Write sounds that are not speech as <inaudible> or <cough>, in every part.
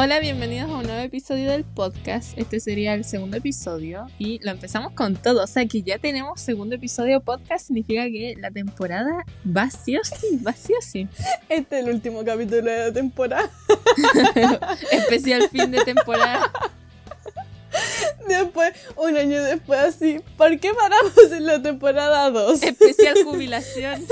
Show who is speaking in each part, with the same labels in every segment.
Speaker 1: Hola, bienvenidos a un nuevo episodio del podcast. Este sería el segundo episodio y lo empezamos con todo. O sea que ya tenemos segundo episodio podcast, significa que la temporada va sí o sí, va sí o sí. <laughs>
Speaker 2: Este es el último capítulo de la temporada. <laughs>
Speaker 1: Especial fin de temporada. <laughs>
Speaker 2: Después, un año después, así, ¿por qué paramos en la temporada 2?
Speaker 1: Especial jubilación.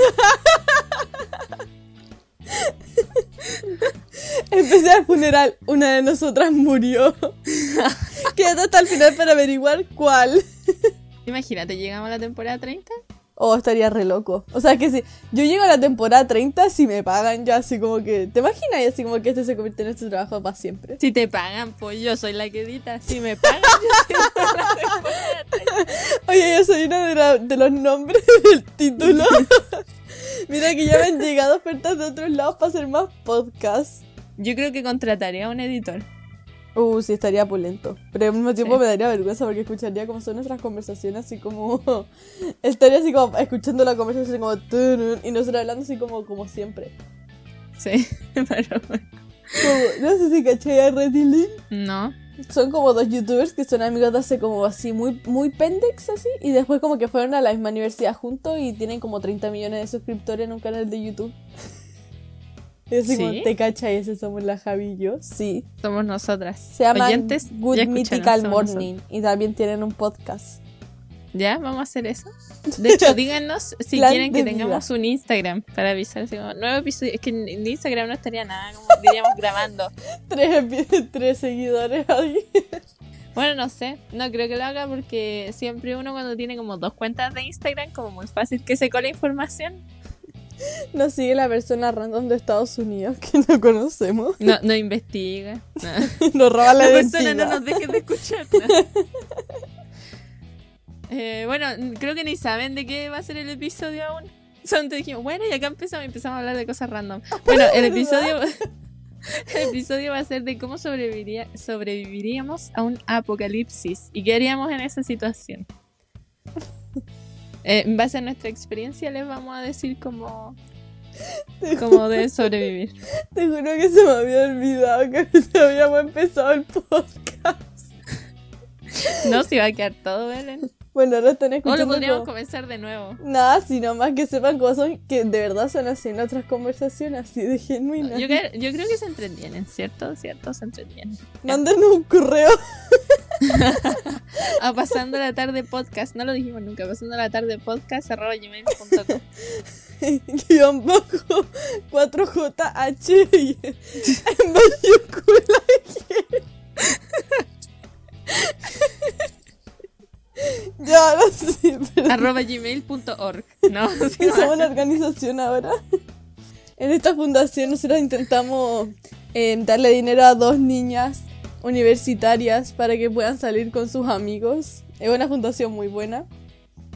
Speaker 2: Especial funeral, una de nosotras murió. <laughs> Quédate hasta el final para averiguar cuál.
Speaker 1: Imagínate, llegamos a la temporada 30.
Speaker 2: Oh, estaría re loco. O sea que si yo llego a la temporada 30, si me pagan ya así como que. ¿Te imaginas? Y así como que este se convierte en nuestro trabajo para siempre.
Speaker 1: Si te pagan, pues yo soy la que edita. Si me pagan, yo soy la temporada 30.
Speaker 2: Oye, yo soy uno de, la- de los nombres <laughs> del título. <laughs> Mira que ya me han llegado ofertas de otros lados para hacer más podcasts.
Speaker 1: Yo creo que contrataría a un editor.
Speaker 2: Uh, sí, estaría pulento. Pero al mismo tiempo
Speaker 1: Sí.
Speaker 2: me daría vergüenza porque escucharía cómo son nuestras conversaciones, así como. <laughs> estaría así como escuchando la conversación así como. Y nosotros hablando así como, como siempre.
Speaker 1: Sí, <laughs> pero bueno.
Speaker 2: Como, no sé si caché a Lynn.
Speaker 1: No.
Speaker 2: Son como dos youtubers que son amigos de hace como así, muy, muy pendex así. Y después como que fueron a la misma universidad juntos y tienen como 30 millones de suscriptores en un canal de YouTube. <laughs> Así como. ¿te cachai? Ese somos la Javi y yo. Sí.
Speaker 1: Somos nosotras.
Speaker 2: Se llama Good Mythical Morning. Y también tienen un podcast.
Speaker 1: ¿Ya? ¿Vamos a hacer eso? <laughs> De hecho, díganos si
Speaker 2: Plan
Speaker 1: quieren que
Speaker 2: vida.
Speaker 1: tengamos un Instagram para avisar. Así como, nuevo episodio. Es que en Instagram no estaría nada, como diríamos <laughs> grabando.
Speaker 2: Tres, tres seguidores ahí. <laughs>
Speaker 1: Bueno, no sé. No creo que lo haga porque siempre uno cuando tiene como dos cuentas de Instagram, como muy fácil que se cola información.
Speaker 2: Nos sigue la persona random de Estados Unidos <laughs> que no conocemos.
Speaker 1: No, no investiga. No. <laughs>
Speaker 2: Nos roba la,
Speaker 1: La persona no nos deje de escuchar. <laughs> Eh, bueno, creo que ni saben de qué va a ser el episodio aún. Solo te dijimos, bueno, y acá empezamos, empezamos a hablar de cosas random. Bueno, el episodio, el episodio va a ser de cómo sobreviviría, sobreviviríamos a un apocalipsis y qué haríamos en esa situación. Eh, en base a nuestra experiencia les vamos a decir cómo, cómo deben sobrevivir.
Speaker 2: Te juro que se me había olvidado que <laughs> habíamos empezado el podcast.
Speaker 1: No, si va a quedar todo, Belén.
Speaker 2: Bueno, ahora están
Speaker 1: O
Speaker 2: escuchando.
Speaker 1: lo podríamos
Speaker 2: como-
Speaker 1: comenzar de nuevo.
Speaker 2: Nada, sino más que sepan cómo son, que de verdad son así en otras conversaciones, así de genuinas.
Speaker 1: Yo, creo- yo creo que se entretienen, ¿cierto? ¿Cierto? Se entretienen.
Speaker 2: Mándenos un correo. <laughs> <laughs>
Speaker 1: A pasando la tarde podcast, no lo dijimos nunca, pasando la tarde podcast arroba gmail.com. <laughs>
Speaker 2: guion bajo 4JH y en mayúscula. ya, ahora sí, pero
Speaker 1: arroba gmail.org. No, <laughs> sí,
Speaker 2: somos una organización ahora. En esta fundación nosotros intentamos eh, darle dinero a dos niñas universitarias para que puedan salir con sus amigos. Es una fundación muy buena.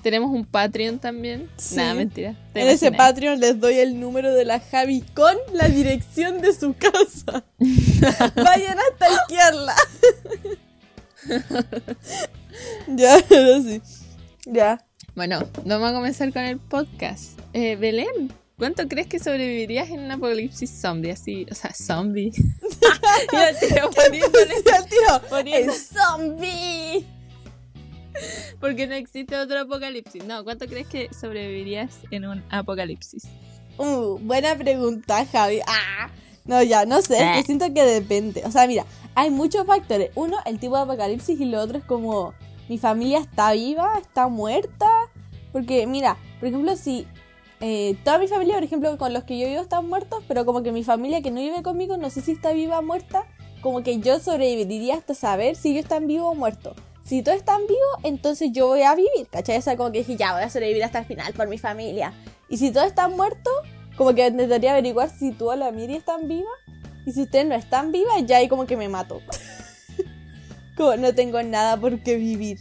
Speaker 1: Tenemos un Patreon también.
Speaker 2: Sí.
Speaker 1: Nada, mentira. ¿Te
Speaker 2: En ese? Patreon les doy el número de la Javi con la dirección de su casa. <laughs> Vayan a stalkearla. <laughs> ya, ahora sí. Ya.
Speaker 1: Bueno, vamos a comenzar con el podcast. Eh, Belén, ¿cuánto crees que sobrevivirías en un apocalipsis zombie? Así, o sea, zombie. Mira, el tiro poniéndole-
Speaker 2: Sí, al tiro.
Speaker 1: poniendo-
Speaker 2: ¡El zombie!
Speaker 1: porque no existe otro apocalipsis. No, ¿cuánto crees que sobrevivirías en un apocalipsis?
Speaker 2: Uh, buena pregunta, Javi. Ah. No, ya, no sé, es
Speaker 1: Ah.
Speaker 2: que siento que depende. O sea, mira, hay muchos factores. Uno, el tipo de apocalipsis y lo otro es como, mi familia está viva, está muerta. Porque, mira, por ejemplo, si eh, toda mi familia, por ejemplo, con los que yo vivo están muertos, pero como que mi familia que no vive conmigo, no sé si está viva o muerta, como que yo sobreviviría hasta saber si ellos están vivos o muertos. Si todos están vivos, entonces yo voy a vivir, ¿cachai? O sea, como que dije, ya voy a sobrevivir hasta el final por mi familia. Y si todos están muertos, como que intentaría averiguar si tú o la Miri están vivas. Y si ustedes no están vivas, ya ahí como que me mato. <laughs> como no tengo nada por qué vivir.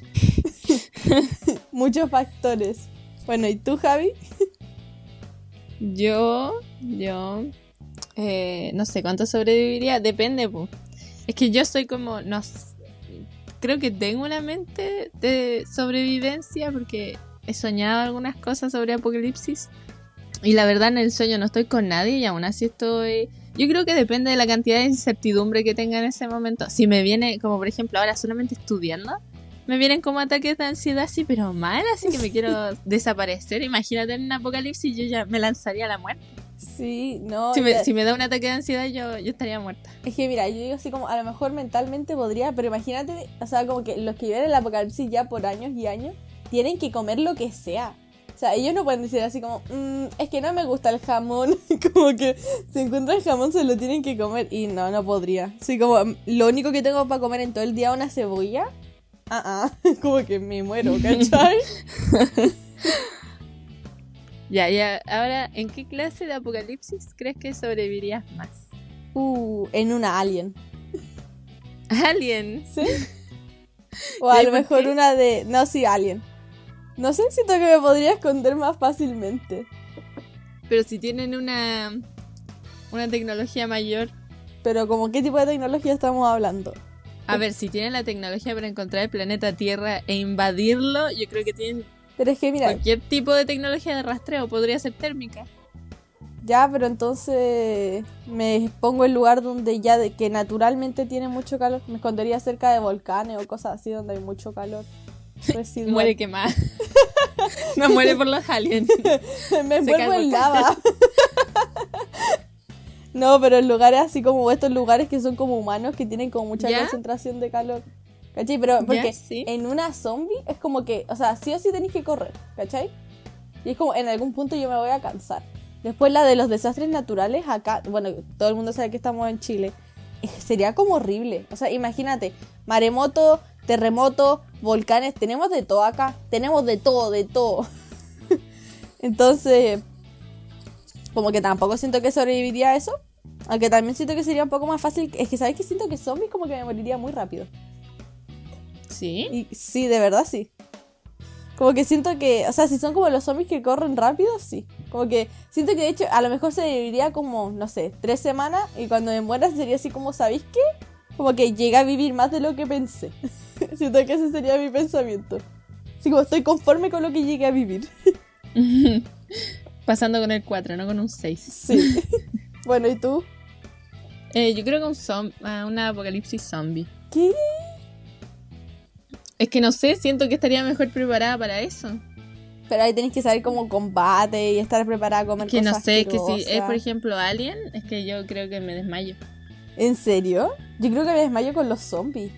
Speaker 2: <laughs> Muchos factores. Bueno, ¿y tú, Javi?
Speaker 1: Yo, yo, eh, no sé cuánto sobreviviría, depende. Es que yo soy como, no creo que tengo una mente de sobrevivencia porque he soñado algunas cosas sobre apocalipsis y la verdad en el sueño no estoy con nadie y aún así estoy Yo creo que depende de la cantidad de incertidumbre que tenga en ese momento. Si me viene, como por ejemplo ahora solamente estudiando, me vienen como ataques de ansiedad así, pero mal, así que me <laughs> quiero desaparecer. Imagínate en un apocalipsis, yo ya me lanzaría a la muerte.
Speaker 2: Sí, no.
Speaker 1: Si me,
Speaker 2: ya-
Speaker 1: si me da un ataque de ansiedad, yo, yo estaría muerta.
Speaker 2: Es que mira, yo digo así como, a lo mejor mentalmente podría, pero imagínate, o sea, como que los que viven el apocalipsis ya por años y años, tienen que comer lo que sea. O sea, ellos no pueden decir así como, "Mm, es que no me gusta el jamón. <laughs> como que si encuentran el jamón se lo tienen que comer. Y no, no podría. Sí, como, mm, lo único que tengo para comer en todo el día una cebolla. Ah, ah, <laughs> como que me muero, ¿cachai? <laughs>
Speaker 1: Ya, ya. Ahora, ¿en qué clase de apocalipsis crees que sobrevivirías más?
Speaker 2: uh, en una alien.
Speaker 1: Alien.
Speaker 2: ¿Sí? <laughs> O a
Speaker 1: ¿Y
Speaker 2: lo mejor
Speaker 1: qué?
Speaker 2: una de. No, sí, Alien. No sé, siento que me podría esconder más fácilmente.
Speaker 1: Pero si tienen una, una tecnología mayor.
Speaker 2: Pero, como qué tipo de tecnología estamos hablando?
Speaker 1: A ver, si tienen la tecnología para encontrar el planeta Tierra e invadirlo, yo creo que tienen
Speaker 2: Pero es que, mira,
Speaker 1: cualquier tipo de tecnología de rastreo. Podría ser térmica.
Speaker 2: ya, pero entonces me pongo en lugar donde ya de que naturalmente tiene mucho calor. Me escondería cerca de volcanes o cosas así donde hay mucho calor. <laughs> Residual.
Speaker 1: Muere quemada. <laughs> no muere por los aliens. <laughs>
Speaker 2: me envuelvo
Speaker 1: el
Speaker 2: en
Speaker 1: volcán.
Speaker 2: lava. No, pero en lugares así como estos lugares que son como humanos que tienen como mucha
Speaker 1: ¿Ya?
Speaker 2: concentración de calor. ¿Cachai? Pero porque
Speaker 1: sí.
Speaker 2: en una zombie es como que, o sea, sí o sí tenéis que correr, ¿cachai? Y es como en algún punto yo me voy a cansar. Después la de los desastres naturales, acá, bueno, todo el mundo sabe que estamos en Chile. Sería como horrible. O sea, imagínate, maremoto, terremoto, volcanes, tenemos de todo acá. Tenemos de todo, de todo. <laughs> Entonces, como que tampoco siento que sobreviviría a eso. Aunque también siento que sería un poco más fácil. Es que, ¿sabes que Siento que zombies como que me moriría muy rápido.
Speaker 1: Sí.
Speaker 2: Y sí, de verdad sí. Como que siento que, o sea, si son como los zombies que corren rápido, sí. Como que siento que de hecho a lo mejor se viviría como, no sé, tres semanas y cuando me muera sería así como, ¿sabéis qué? Como que llegué a vivir más de lo que pensé. <laughs> siento que ese sería mi pensamiento. Así como estoy conforme con lo que llegué a vivir. <laughs>
Speaker 1: Pasando con el 4, no con un 6.
Speaker 2: Sí. <laughs> bueno, ¿y tú?
Speaker 1: Eh, yo creo que un zom- ah, una apocalipsis zombie.
Speaker 2: ¿Qué?
Speaker 1: Es que no sé, siento que estaría mejor preparada para eso.
Speaker 2: Pero ahí tenés que saber cómo combate y estar preparada a comer
Speaker 1: Que no sé, que si es por ejemplo Alien, es que yo creo que me desmayo.
Speaker 2: ¿En serio? Yo creo que me desmayo con los zombies.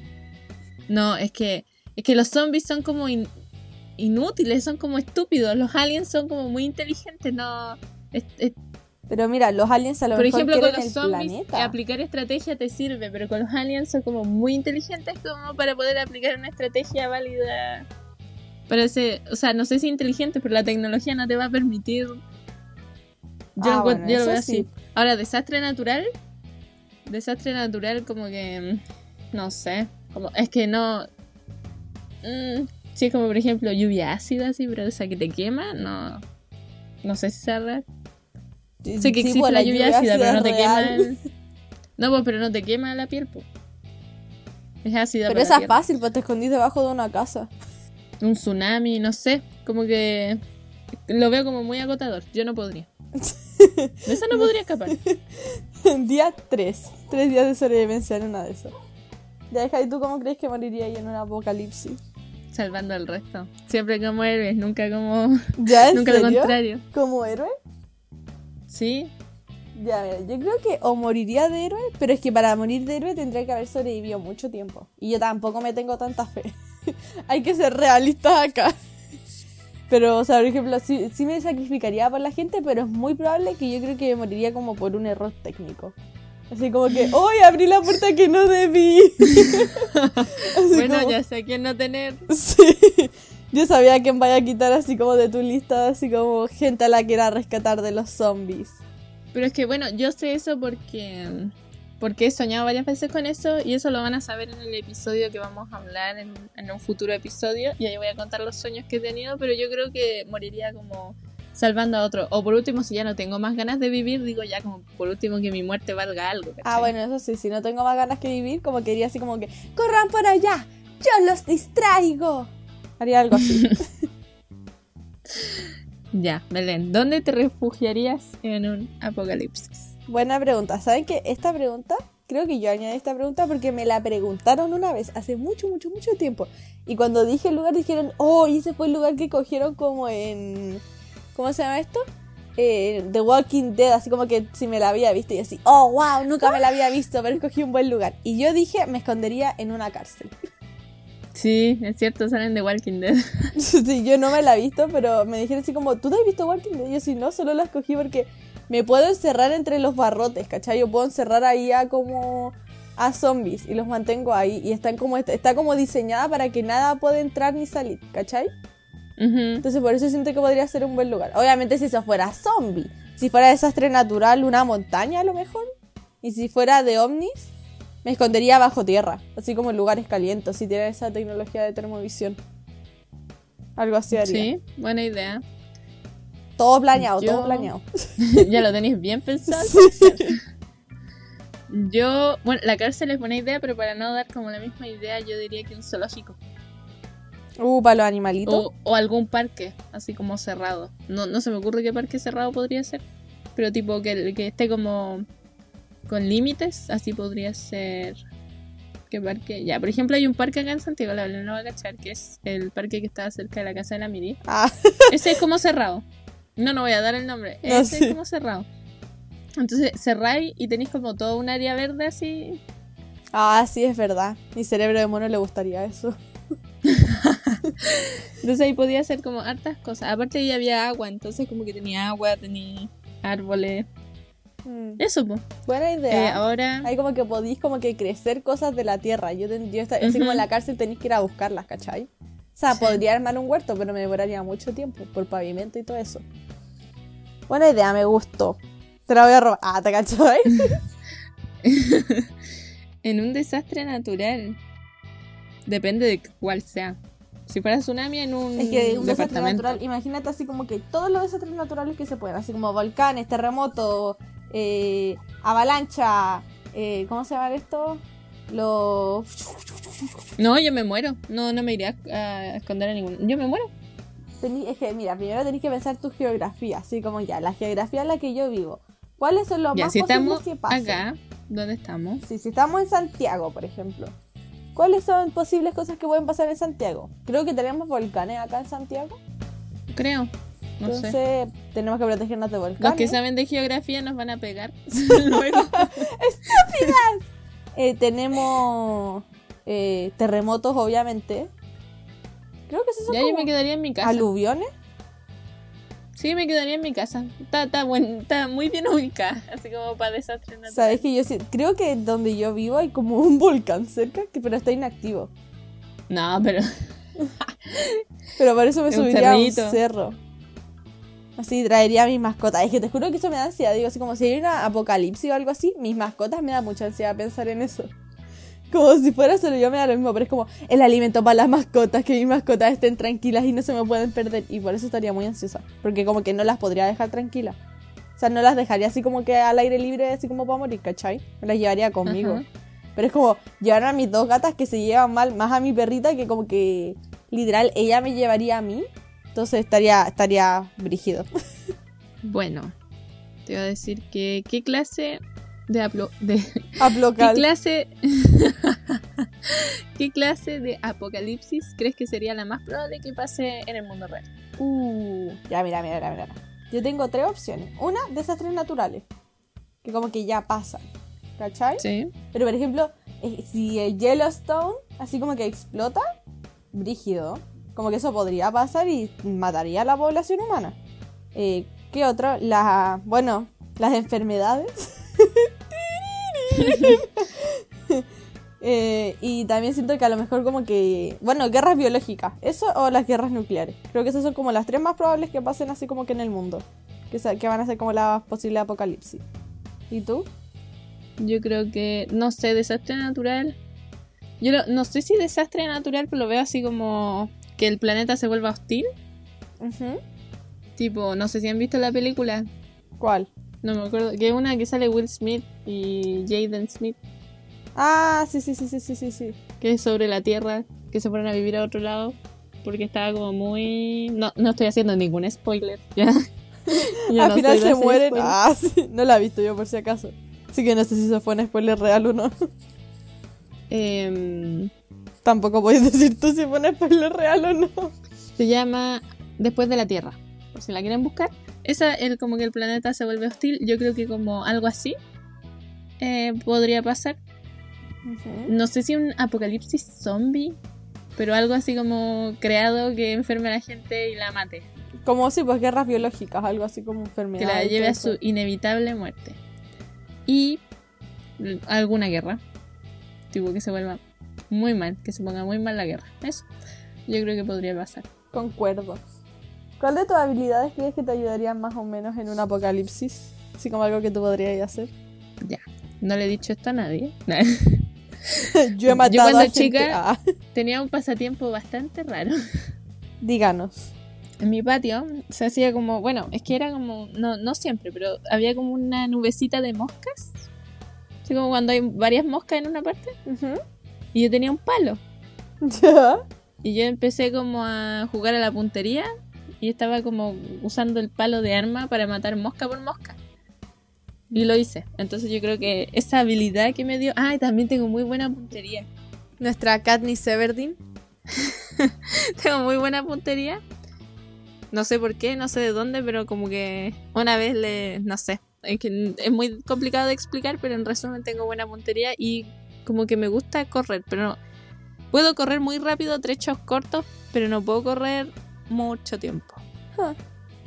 Speaker 1: No, es que es que los zombies son como in- inútiles, son como estúpidos. Los aliens son como muy inteligentes, no. es- es-
Speaker 2: Pero mira, los aliens a lo
Speaker 1: por
Speaker 2: mejor
Speaker 1: ejemplo, con los
Speaker 2: el
Speaker 1: zombies
Speaker 2: planeta.
Speaker 1: aplicar estrategia te sirve, pero con los aliens son como muy inteligentes como para poder aplicar una estrategia válida. Parece, o sea, no sé si inteligente, pero la tecnología no te va a permitir. Yo,
Speaker 2: Ah,
Speaker 1: lo, encuent-
Speaker 2: bueno,
Speaker 1: yo lo
Speaker 2: eso
Speaker 1: veo así.
Speaker 2: sí.
Speaker 1: Ahora, desastre natural. Desastre natural, como que. mm, No sé. Como, es que no. mm, si es como, por ejemplo, lluvia ácida, así, pero esa que te quema, no. No sé si sea real.
Speaker 2: Sí,
Speaker 1: Sé que
Speaker 2: sí,
Speaker 1: existe
Speaker 2: pues,
Speaker 1: la lluvia ácida, pero no te quema. el- No, pues, pero no te quema la piel, pues. Es ácida.
Speaker 2: Pero esa es fácil, pues te escondís debajo de una casa.
Speaker 1: Un tsunami, no sé. Como que. Lo veo como muy agotador. Yo no podría. <laughs> De eso no podría escapar. <laughs>
Speaker 2: Día 3. Tres días de sobrevivencia en una de esas. Ya, deja, ¿y tú cómo crees que moriría ahí en un apocalipsis?
Speaker 1: Salvando al resto. Siempre como héroes, nunca como. <laughs>
Speaker 2: ¿Ya, en
Speaker 1: Nunca lo contrario.
Speaker 2: ¿Como héroe?
Speaker 1: Sí,
Speaker 2: Ya, mira, yo creo que o moriría de héroe, pero es que para morir de héroe tendría que haber sobrevivido mucho tiempo. Y yo tampoco me tengo tanta fe. <laughs> Hay que ser realistas acá. Pero, o sea, por ejemplo, sí, sí me sacrificaría por la gente, pero es muy probable que yo creo que moriría como por un error técnico. Así como que, ¡hoy abrí la puerta que no debí! <laughs>
Speaker 1: Bueno,
Speaker 2: como-
Speaker 1: ya sé quién no tener.
Speaker 2: Sí. Yo sabía quién vaya a quitar así como de tu lista, así como gente a la que era rescatar de los zombies.
Speaker 1: Pero es que bueno, yo sé eso porque. Porque he soñado varias veces con eso y eso lo van a saber en el episodio que vamos a hablar en, en un futuro episodio. Y ahí voy a contar los sueños que he tenido, pero yo creo que moriría como salvando a otro. O por último, si ya no tengo más ganas de vivir, digo ya como por último que mi muerte valga algo.
Speaker 2: Ah, bueno, eso sí, si no tengo más ganas que vivir, como que iría así como que, ¡corran por allá! ¡Yo los distraigo! Haría algo así. <laughs>
Speaker 1: Ya, Belén, ¿dónde te refugiarías en un apocalipsis?
Speaker 2: Buena pregunta. ¿Saben que esta pregunta, creo que yo añadí esta pregunta porque me la preguntaron una vez, hace mucho, mucho, mucho tiempo. Y cuando dije el lugar dijeron, oh, y ese fue el lugar que cogieron como en... ¿Cómo se llama esto? Eh, The Walking Dead, así como que si me la había visto y así, oh, wow, nunca me la había visto, pero escogí un buen lugar. Y yo dije, me escondería en una cárcel. <laughs>
Speaker 1: Sí, es cierto, salen de Walking Dead. <laughs>
Speaker 2: sí, yo no me la he visto, pero me dijeron así como, ¿tú te has visto Walking Dead? Y yo sí, no, solo la escogí porque me puedo encerrar entre los barrotes, ¿cachai? Yo puedo encerrar ahí a como a zombies y los mantengo ahí y están como está como diseñada para que nada pueda entrar ni salir, ¿cachai? Entonces por eso siento que podría ser un buen lugar. Obviamente si eso fuera zombie, si fuera desastre natural, una montaña a lo mejor, y si fuera de ovnis, me escondería bajo tierra, así como en lugares calientes, si tiene esa tecnología de termovisión. Algo así haría.
Speaker 1: Sí, buena idea.
Speaker 2: Todo planeado, todo planeado. <laughs>
Speaker 1: ya lo tenéis bien pensado. Yo, bueno, la cárcel es buena idea, pero para no dar como la misma idea, yo diría que un zoológico.
Speaker 2: Uh, para los animalitos.
Speaker 1: O, algún parque, así como cerrado. No, no se me ocurre qué parque cerrado podría ser. Pero tipo que, que esté como con límites, así podría ser. ¿Qué parque? Ya, por ejemplo, hay un parque acá en Santiago, la no va a cachar, que es el parque que está cerca de la casa de la Miri. Ah. <laughs> Ese es como cerrado. No, no voy a dar el nombre. Ese es como cerrado. Entonces cerráis y tenéis como todo un área verde así.
Speaker 2: Ah, sí, es verdad. Mi cerebro de mono le gustaría eso.
Speaker 1: Entonces ahí podía hacer como hartas cosas. Aparte ahí había agua, entonces como que tenía agua, tenía árboles. Mm. Eso, pues.
Speaker 2: Buena idea.
Speaker 1: Eh, ahora.
Speaker 2: Hay como que podéis como que crecer cosas de la tierra. Yo, yo así como en la cárcel tenéis que ir a buscarlas, ¿cachai? O sea, podría armar un huerto, pero me demoraría mucho tiempo por pavimento y todo eso. Buena idea, me gustó. Te la voy a robar. Ah, ¿te cachai? <laughs>
Speaker 1: en un desastre natural. Depende de cuál sea. Si fuera tsunami en un, es que un desastre natural,
Speaker 2: imagínate así como que todos los desastres naturales que se pueden, así como volcanes, terremotos, eh, avalancha, eh, ¿cómo se llama esto? Los...
Speaker 1: No, yo me muero. No, no me iría a, esconder a ninguno. Yo me muero.
Speaker 2: es que, mira, primero tenés que pensar tu geografía, así como ya, la geografía en la que yo vivo. ¿Cuáles son los más posibles que pasen?
Speaker 1: Acá, ¿dónde estamos?
Speaker 2: Sí, si estamos en Santiago, por ejemplo. ¿Cuáles son posibles cosas que pueden pasar en Santiago? Creo que tenemos volcanes acá en Santiago.
Speaker 1: Creo. No
Speaker 2: Entonces, tenemos que protegernos de volcanes.
Speaker 1: Los que saben de geografía nos van a pegar. <laughs> <laughs>
Speaker 2: ¡Estúpidas! Eh, tenemos eh, terremotos, obviamente. Creo que esos son
Speaker 1: Ya yo me quedaría en mi casa.
Speaker 2: ¿Aluviones?
Speaker 1: Sí, me quedaría en mi casa. Está, está, está muy bien ubicada, <laughs> así como para desastres naturales.
Speaker 2: Sabes que yo sí, creo que donde yo vivo hay como un <laughs> volcán cerca, que pero está inactivo.
Speaker 1: No, pero.
Speaker 2: pero por eso me <laughs> subiría a un cerro. Así traería a mis mascotas. Es que te juro que eso me da ansiedad. Digo, así como si hay una apocalipsis o algo así, mis mascotas me da mucha ansiedad pensar en eso. Como si fuera solo yo me da lo mismo, pero es como el alimento para las mascotas, que mis mascotas estén tranquilas y no se me pueden perder. Y por eso estaría muy ansiosa. Porque como que no las podría dejar tranquilas. O sea, no las dejaría así como que al aire libre, así como para morir, ¿cachai? Me las llevaría conmigo. Pero es como llevar a mis dos gatas que se llevan mal, más a mi perrita que como que literal ella me llevaría a mí. Entonces estaría, estaría brígido. <laughs>
Speaker 1: Bueno, te voy a decir que qué clase de, aplo de
Speaker 2: ¿Qué
Speaker 1: clase <laughs> ¿Qué clase de apocalipsis crees que sería la más probable que pase en el mundo real?
Speaker 2: Uh, ya mira, mira, mira, mira. Yo tengo tres opciones. Una, desastres naturales, que como que ya pasan. ¿Cachai?
Speaker 1: Sí.
Speaker 2: Pero por ejemplo, eh, si el Yellowstone así como que explota, brígido, como que eso podría pasar y mataría a la población humana. Eh, ¿Qué otro? La, bueno, las enfermedades. <laughs> <laughs> Eh, y también siento que a lo mejor como que, bueno, guerras biológicas, eso o las guerras nucleares. Creo que esas son como las tres más probables que pasen así como que en el mundo, que, que van a ser como la posible apocalipsis. ¿Y tú?
Speaker 1: Yo creo que, no sé, desastre natural. Yo no sé si desastre natural, pero lo veo así como que el planeta se vuelva hostil. Tipo, no sé si han visto la película.
Speaker 2: ¿Cuál?
Speaker 1: No me acuerdo. Que es una que sale Will Smith y Jaden Smith.
Speaker 2: Ah, sí, sí, sí, sí, sí, sí, sí.
Speaker 1: Que es sobre la Tierra, que se fueron a vivir a otro lado. Porque estaba como muy... No, no estoy haciendo ningún spoiler, <laughs> ¿ya? Yo
Speaker 2: Al
Speaker 1: no
Speaker 2: final se mueren. Ah, sí, no la he visto yo por si acaso. Así que no sé si eso fue un spoiler real o no.
Speaker 1: Em,
Speaker 2: Tampoco podéis decir tú si fue un spoiler real o no.
Speaker 1: se llama Después de la Tierra. Por si la quieren buscar. Esa, el, como que el planeta se vuelve hostil. Yo creo que como algo así eh, podría pasar. No sé si un apocalipsis zombie, pero algo así como creado que enferme a la gente y la mate.
Speaker 2: Como si, pues guerras biológicas, algo así como enfermedad.
Speaker 1: Que la lleve a su inevitable muerte. Y alguna guerra. Tipo que se vuelva muy mal, que se ponga muy mal la guerra. Eso. Yo creo que podría pasar.
Speaker 2: Concuerdo. ¿Cuál de tus habilidades crees que te ayudarían más o menos en un apocalipsis? Así como algo que tú podrías hacer.
Speaker 1: Ya. No le he dicho esto a nadie. <laughs>
Speaker 2: Yo he matado
Speaker 1: cuando
Speaker 2: a gente.
Speaker 1: chica-
Speaker 2: Ah,
Speaker 1: Tenía un pasatiempo bastante raro. <laughs>
Speaker 2: díganos.
Speaker 1: En mi patio se hacía como, bueno, es que era como, no, no siempre, pero había como una nubecita de moscas. Así como cuando hay varias moscas en una parte. Y yo tenía un palo. <laughs>
Speaker 2: Ya.
Speaker 1: Y yo empecé como a jugar a la puntería. Y estaba como usando el palo de arma para matar mosca por mosca. Y lo hice. Entonces yo creo que esa habilidad que me dio... Ah, y también tengo muy buena puntería.
Speaker 2: Nuestra Katniss Severdeen. <laughs>
Speaker 1: Tengo muy buena puntería. No sé por qué, no sé de dónde, pero como que una vez le. No sé. Es que es muy complicado de explicar, pero en resumen tengo buena puntería y como que me gusta correr, pero no. Puedo correr muy rápido, trechos cortos, pero no puedo correr mucho tiempo.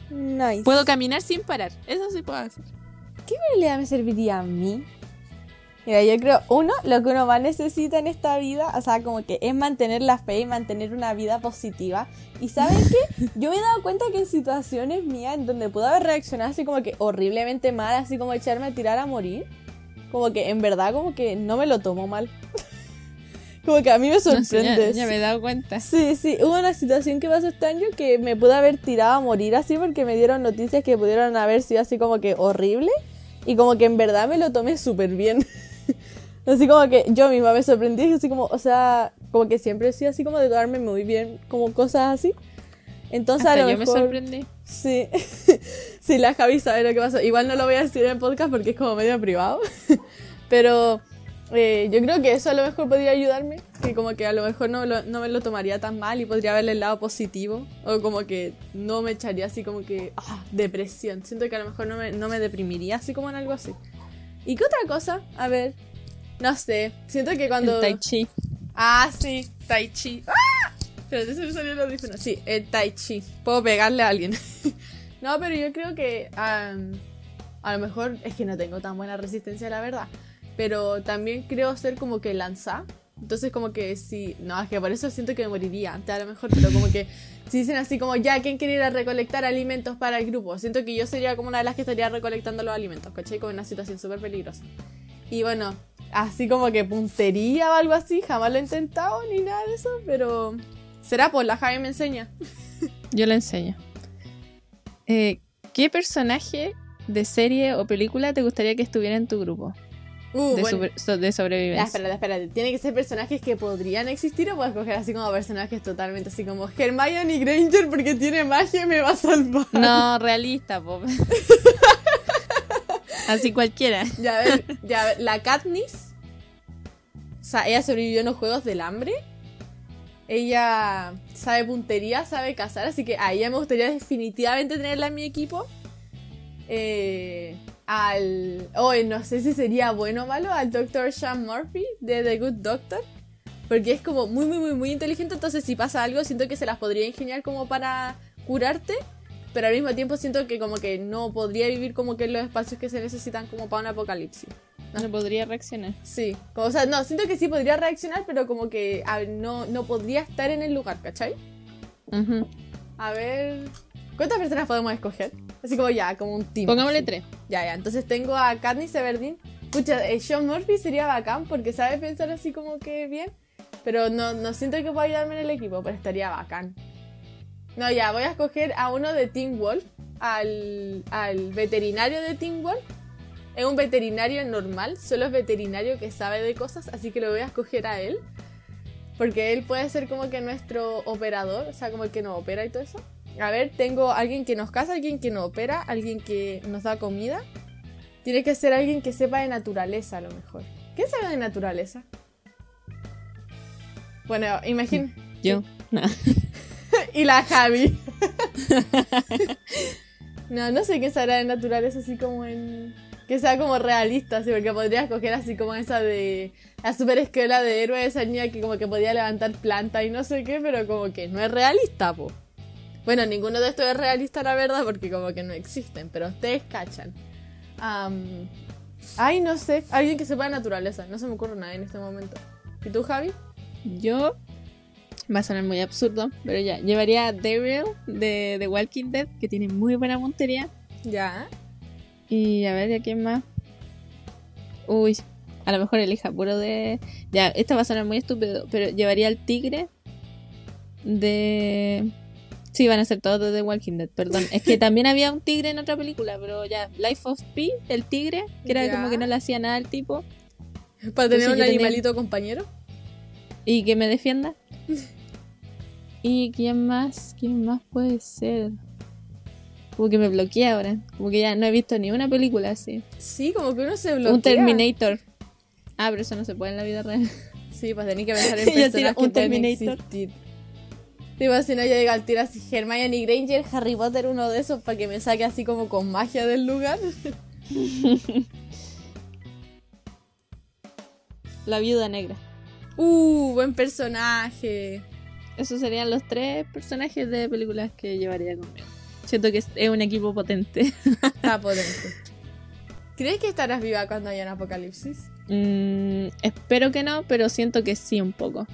Speaker 2: Nice.
Speaker 1: Puedo caminar sin parar, eso sí puedo hacer.
Speaker 2: ¿Qué habilidad me serviría a mí? Mira, yo creo, uno, lo que uno más necesita en esta vida, o sea, como que es mantener la fe y mantener una vida positiva. Y ¿saben qué? <laughs> Yo me he dado cuenta que en situaciones mías en donde puedo haber reaccionado así como que horriblemente mal, así como echarme a tirar a morir, como que en verdad como que no me lo tomo mal. <laughs> como que a mí me
Speaker 1: No sé,
Speaker 2: sorprende.
Speaker 1: ya, ya me he dado cuenta.
Speaker 2: Sí, sí, hubo una situación que pasó este año que me pude haber tirado a morir así porque me dieron noticias que pudieron haber sido así como que horrible y como que en verdad me lo tomé súper bien. <laughs> así como que yo misma me sorprendí, así como, o sea, como que siempre he sido así como de tomarme muy bien, como cosas así. Entonces
Speaker 1: Hasta
Speaker 2: a lo
Speaker 1: yo me
Speaker 2: mejor...
Speaker 1: sorprendí.
Speaker 2: Sí, <laughs> sí, la Javi sabe lo que pasó. Igual no lo voy a decir en el podcast porque es como medio privado. <laughs> Pero eh, yo creo que eso a lo mejor podría ayudarme. Que como que a lo mejor no, lo- no me lo tomaría tan mal y podría verle el lado positivo. O como que no me echaría así como que ah, depresión. Siento que a lo mejor no me, no me deprimiría así como en algo así. ¿Y qué otra cosa? A ver, no sé. Siento que cuando...
Speaker 1: El tai chi.
Speaker 2: Ah, sí, Tai Chi. ¡Ah! Espérate, se me salió el audífono. Sí, el Tai Chi. Puedo pegarle a alguien. <laughs> no, pero yo creo que am, a lo mejor es que no tengo tan buena resistencia, la verdad. Pero también creo ser como que lanza. Entonces como que sí, no, es que por eso siento que me moriría antes a lo mejor, pero como que si dicen así como ya, ¿quién quiere ir a recolectar alimentos para el grupo? Siento que yo sería como una de las que estaría recolectando los alimentos, ¿cachai? Como una situación súper peligrosa. Y bueno, así como que puntería o algo así, jamás lo he intentado ni nada de eso, pero será por la Javi me enseña.
Speaker 1: Yo le enseño. Eh, ¿Qué personaje de serie o película te gustaría que estuviera en tu grupo
Speaker 2: Uh,
Speaker 1: de,
Speaker 2: bueno.
Speaker 1: super- so- de
Speaker 2: Ya,
Speaker 1: sobrevivencia?
Speaker 2: espérate, espérate. ¿Tiene que ser personajes que podrían existir o puedes coger así como personajes totalmente así como Hermione Granger porque tiene magia y me va a salvar?
Speaker 1: No, <laughs> realista, po. <laughs> Así cualquiera.
Speaker 2: Ya, ver, ya, a ver, la Katniss. O sea, ella sobrevivió en los Juegos del Hambre. Ella sabe puntería, sabe cazar, así que a ella me gustaría definitivamente tenerla en mi equipo. Eh, al. Oh, no sé si sería bueno o malo, al Dr. Sean Murphy de The Good Doctor. Porque es como muy, muy, muy, muy inteligente. Entonces, si pasa algo, siento que se las podría ingeniar como para curarte. Pero al mismo tiempo siento que como que no podría vivir como que en los espacios que se necesitan como para un apocalipsis.
Speaker 1: No podría reaccionar.
Speaker 2: Sí, como, o sea, no, siento que sí podría reaccionar, pero como que a no, no podría estar en el lugar, ¿cachai? A ver, ¿cuántas personas podemos escoger? Así como ya, como un team.
Speaker 1: Pongámosle
Speaker 2: así.
Speaker 1: tres.
Speaker 2: Ya, ya, entonces tengo a Katniss Everdeen. Pucha, eh, Sean Murphy sería bacán porque sabe pensar así como que bien, pero no, no siento que pueda ayudarme en el equipo, pero estaría bacán. No, ya, voy a escoger a uno de Team Wolf, al, al veterinario de Team Wolf. Es un veterinario normal, solo es veterinario que sabe de cosas, así que lo voy a escoger a él. Porque él puede ser como que nuestro operador, o sea, como el que nos opera y todo eso. A ver, tengo alguien que nos casa, alguien que nos opera, alguien que nos da comida. Tiene que ser alguien que sepa de naturaleza a lo mejor. ¿Quién sabe de naturaleza? Bueno, imagina.
Speaker 1: Yo. No. <laughs>
Speaker 2: y la Javi. <laughs> no, no sé qué sabrá de naturaleza así como en... Que sea como realista, así, porque podrías coger así como esa de la super escuela de héroes, esa niña que como que podía levantar planta y no sé qué, pero como que no es realista, po. Bueno, ninguno de estos es realista, la verdad, porque como que no existen, pero ustedes cachan. Am, ay, no sé, alguien que sepa de naturaleza, no se me ocurre nada en este momento. ¿Y tú, Javi?
Speaker 1: Yo. Va a sonar muy absurdo, pero ya. Llevaría a Daryl de The Walking Dead, que tiene muy buena puntería.
Speaker 2: Ya.
Speaker 1: Y a ver, ¿a quién más? Uy, a lo mejor elija puro de. Ya, esto va a sonar muy estúpido, pero llevaría al tigre de. Sí, van a ser todos de Walking Dead, perdón. Es que también había un tigre en otra película, pero ya, Life of Pi, el tigre, que era
Speaker 2: Ya.
Speaker 1: como que no le hacía nada al tipo.
Speaker 2: Para tener un
Speaker 1: tenía-
Speaker 2: animalito compañero.
Speaker 1: Y que me defienda. <laughs> ¿Y quién más? ¿Quién más puede ser? Como que me bloqueé ahora. Como que ya no he visto ni una película así.
Speaker 2: Sí, como que uno se bloquea.
Speaker 1: Un Terminator. Ah, pero eso no se puede en la vida real.
Speaker 2: Sí, pues tenés que pensar <laughs> en personas que
Speaker 1: un
Speaker 2: pueden
Speaker 1: Terminator.
Speaker 2: existir. Sí, pues si no llega al tiro así Hermione Granger, Harry Potter, uno de esos, para que me saque así como con magia del lugar. <laughs>
Speaker 1: La viuda negra.
Speaker 2: Uh, buen personaje.
Speaker 1: Esos serían los tres personajes de películas que llevaría conmigo. Siento que es es un equipo potente. <laughs>
Speaker 2: Está potente. ¿Crees que estarás viva cuando haya un apocalipsis?
Speaker 1: Mm, espero que no, pero siento que sí un poco.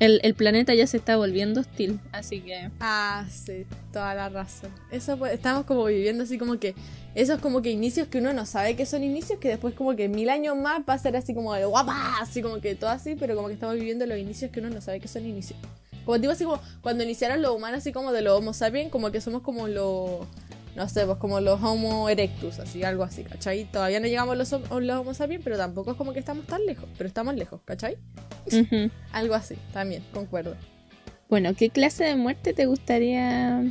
Speaker 1: El, el planeta ya se está volviendo hostil, así que...
Speaker 2: Ah, sí, toda la razón. Eso pues, estamos como viviendo así como que esos como que inicios que uno no sabe que son inicios, que después como que mil años más va a ser así como de guapa, así como que todo así, pero como que estamos viviendo los inicios que uno no sabe que son inicios. Como digo así como cuando iniciaron los humanos así como de los Homo sapiens, como que somos como los no sé, pues como los Homo erectus, así, algo así, ¿cachai? Todavía no llegamos a los, los Homo sapiens, pero tampoco es como que estamos tan lejos, pero estamos lejos, ¿cachai? <laughs> Algo así, también, concuerdo.
Speaker 1: Bueno, ¿qué clase de muerte te gustaría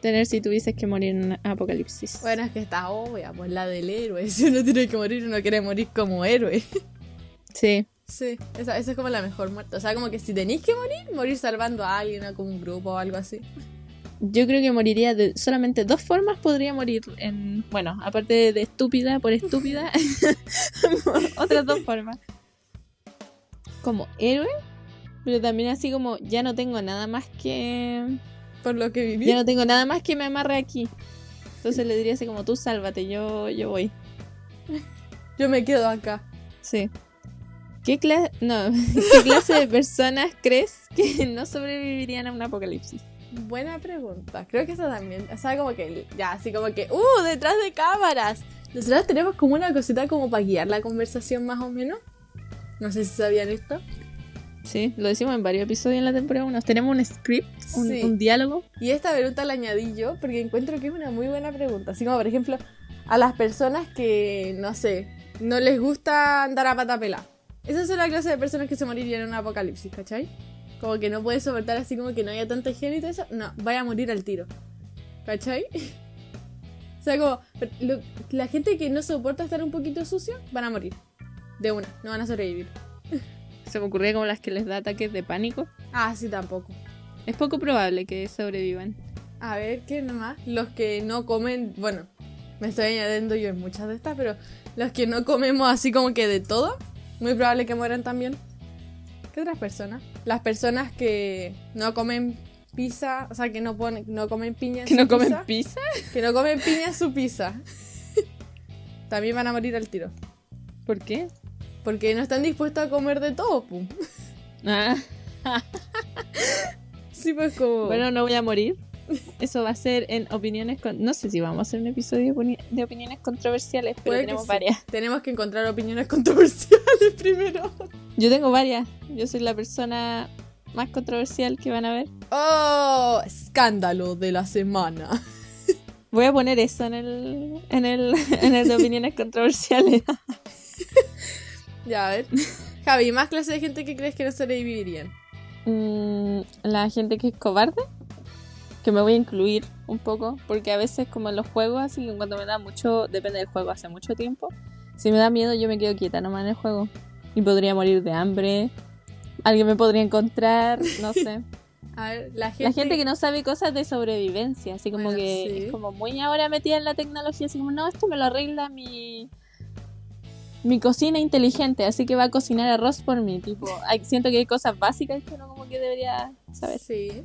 Speaker 1: tener si tuvieses que morir en un apocalipsis?
Speaker 2: Bueno, es que está obvia, pues la del héroe. <laughs> Si uno tiene que morir, uno quiere morir como héroe.
Speaker 1: Sí,
Speaker 2: Sí, esa, esa es como la mejor muerte. O sea, como que si tenéis que morir, morir salvando a alguien o como un grupo o algo así.
Speaker 1: Yo creo que moriría de solamente dos formas podría morir en... Bueno, aparte de estúpida por estúpida, <laughs> otras dos formas. Como héroe, pero también así como ya no tengo nada más que...
Speaker 2: Por lo que viví.
Speaker 1: Ya no tengo nada más que me amarre aquí. Entonces le diría así como tú sálvate, yo, yo voy.
Speaker 2: Yo me quedo acá.
Speaker 1: Sí. ¿Qué, cla- no, <laughs> ¿Qué clase de personas crees que no sobrevivirían a un apocalipsis?
Speaker 2: Buena pregunta. Creo que esa también. O sea, como que ya, así como que, ¡uh! Detrás de cámaras. Nosotros tenemos como una cosita como para guiar la conversación más o menos. No sé si sabían esto.
Speaker 1: Sí, lo decimos en varios episodios en la temporada 1. Tenemos un script, un,
Speaker 2: Sí.
Speaker 1: un diálogo.
Speaker 2: Y esta pregunta la añadí yo porque encuentro que es una muy buena pregunta. Así como, por ejemplo, a las personas que, no sé, no les gusta andar a pata pelada. Esas son la clase de personas que se morirían en un apocalipsis, ¿cachai? Como que no puedes soportar así como que no haya tanta higiene y todo eso. No, vaya a morir al tiro. ¿Cachai? <laughs> o sea, como lo- la gente que no soporta estar un poquito sucio, van a morir. De una, no van a sobrevivir. <laughs>
Speaker 1: Se me ocurría como las que les da ataques de pánico.
Speaker 2: Ah, sí, tampoco.
Speaker 1: Es poco probable que sobrevivan.
Speaker 2: A ver, ¿qué nomás? Los que no comen, bueno, me estoy añadiendo yo en muchas de estas, pero los que no comemos así como que de todo, muy probable que mueran también. ¿Qué otras personas? Las personas que no comen pizza, o sea, que no ponen, no comen piña en
Speaker 1: ¿Que
Speaker 2: su
Speaker 1: no comen
Speaker 2: pizza,
Speaker 1: pizza?
Speaker 2: que no comen piña en su pizza. también van a morir al tiro,
Speaker 1: ¿Por qué?
Speaker 2: porque no están dispuestos a comer de todo, pum.
Speaker 1: Ah,
Speaker 2: Sí, pues como
Speaker 1: bueno, no voy a morir. Eso va a ser en opiniones con... No sé si vamos a hacer un episodio de opini- de opiniones controversiales, pero
Speaker 2: puede
Speaker 1: tenemos
Speaker 2: sí.
Speaker 1: varias.
Speaker 2: Tenemos que encontrar opiniones controversiales <laughs> primero.
Speaker 1: Yo tengo varias. Yo soy la persona más controversial que van a ver.
Speaker 2: Oh, escándalo de la semana. <laughs>
Speaker 1: Voy a poner eso en el, en el, <laughs> en el de opiniones controversiales.
Speaker 2: Ya, a ver. Javi, ¿más clase de gente que crees que no sobrevivirían?
Speaker 1: Mm, la gente que es cobarde, que me voy a incluir un poco, porque a veces como en los juegos, así que cuando me da mucho, depende del juego, hace mucho tiempo, si me da miedo yo me quedo quieta nomás en el juego. Y podría morir de hambre, alguien me podría encontrar, no sé. <laughs>
Speaker 2: A ver, la gente,
Speaker 1: La gente que no sabe cosas de sobrevivencia, así como
Speaker 2: Bueno,
Speaker 1: que
Speaker 2: sí.
Speaker 1: es como muy ahora metida en la tecnología, así como, no, esto me lo arregla mi mi cocina inteligente, así que va a cocinar arroz por mí, tipo, hay- siento que hay cosas básicas que uno como que debería saber.
Speaker 2: Sí.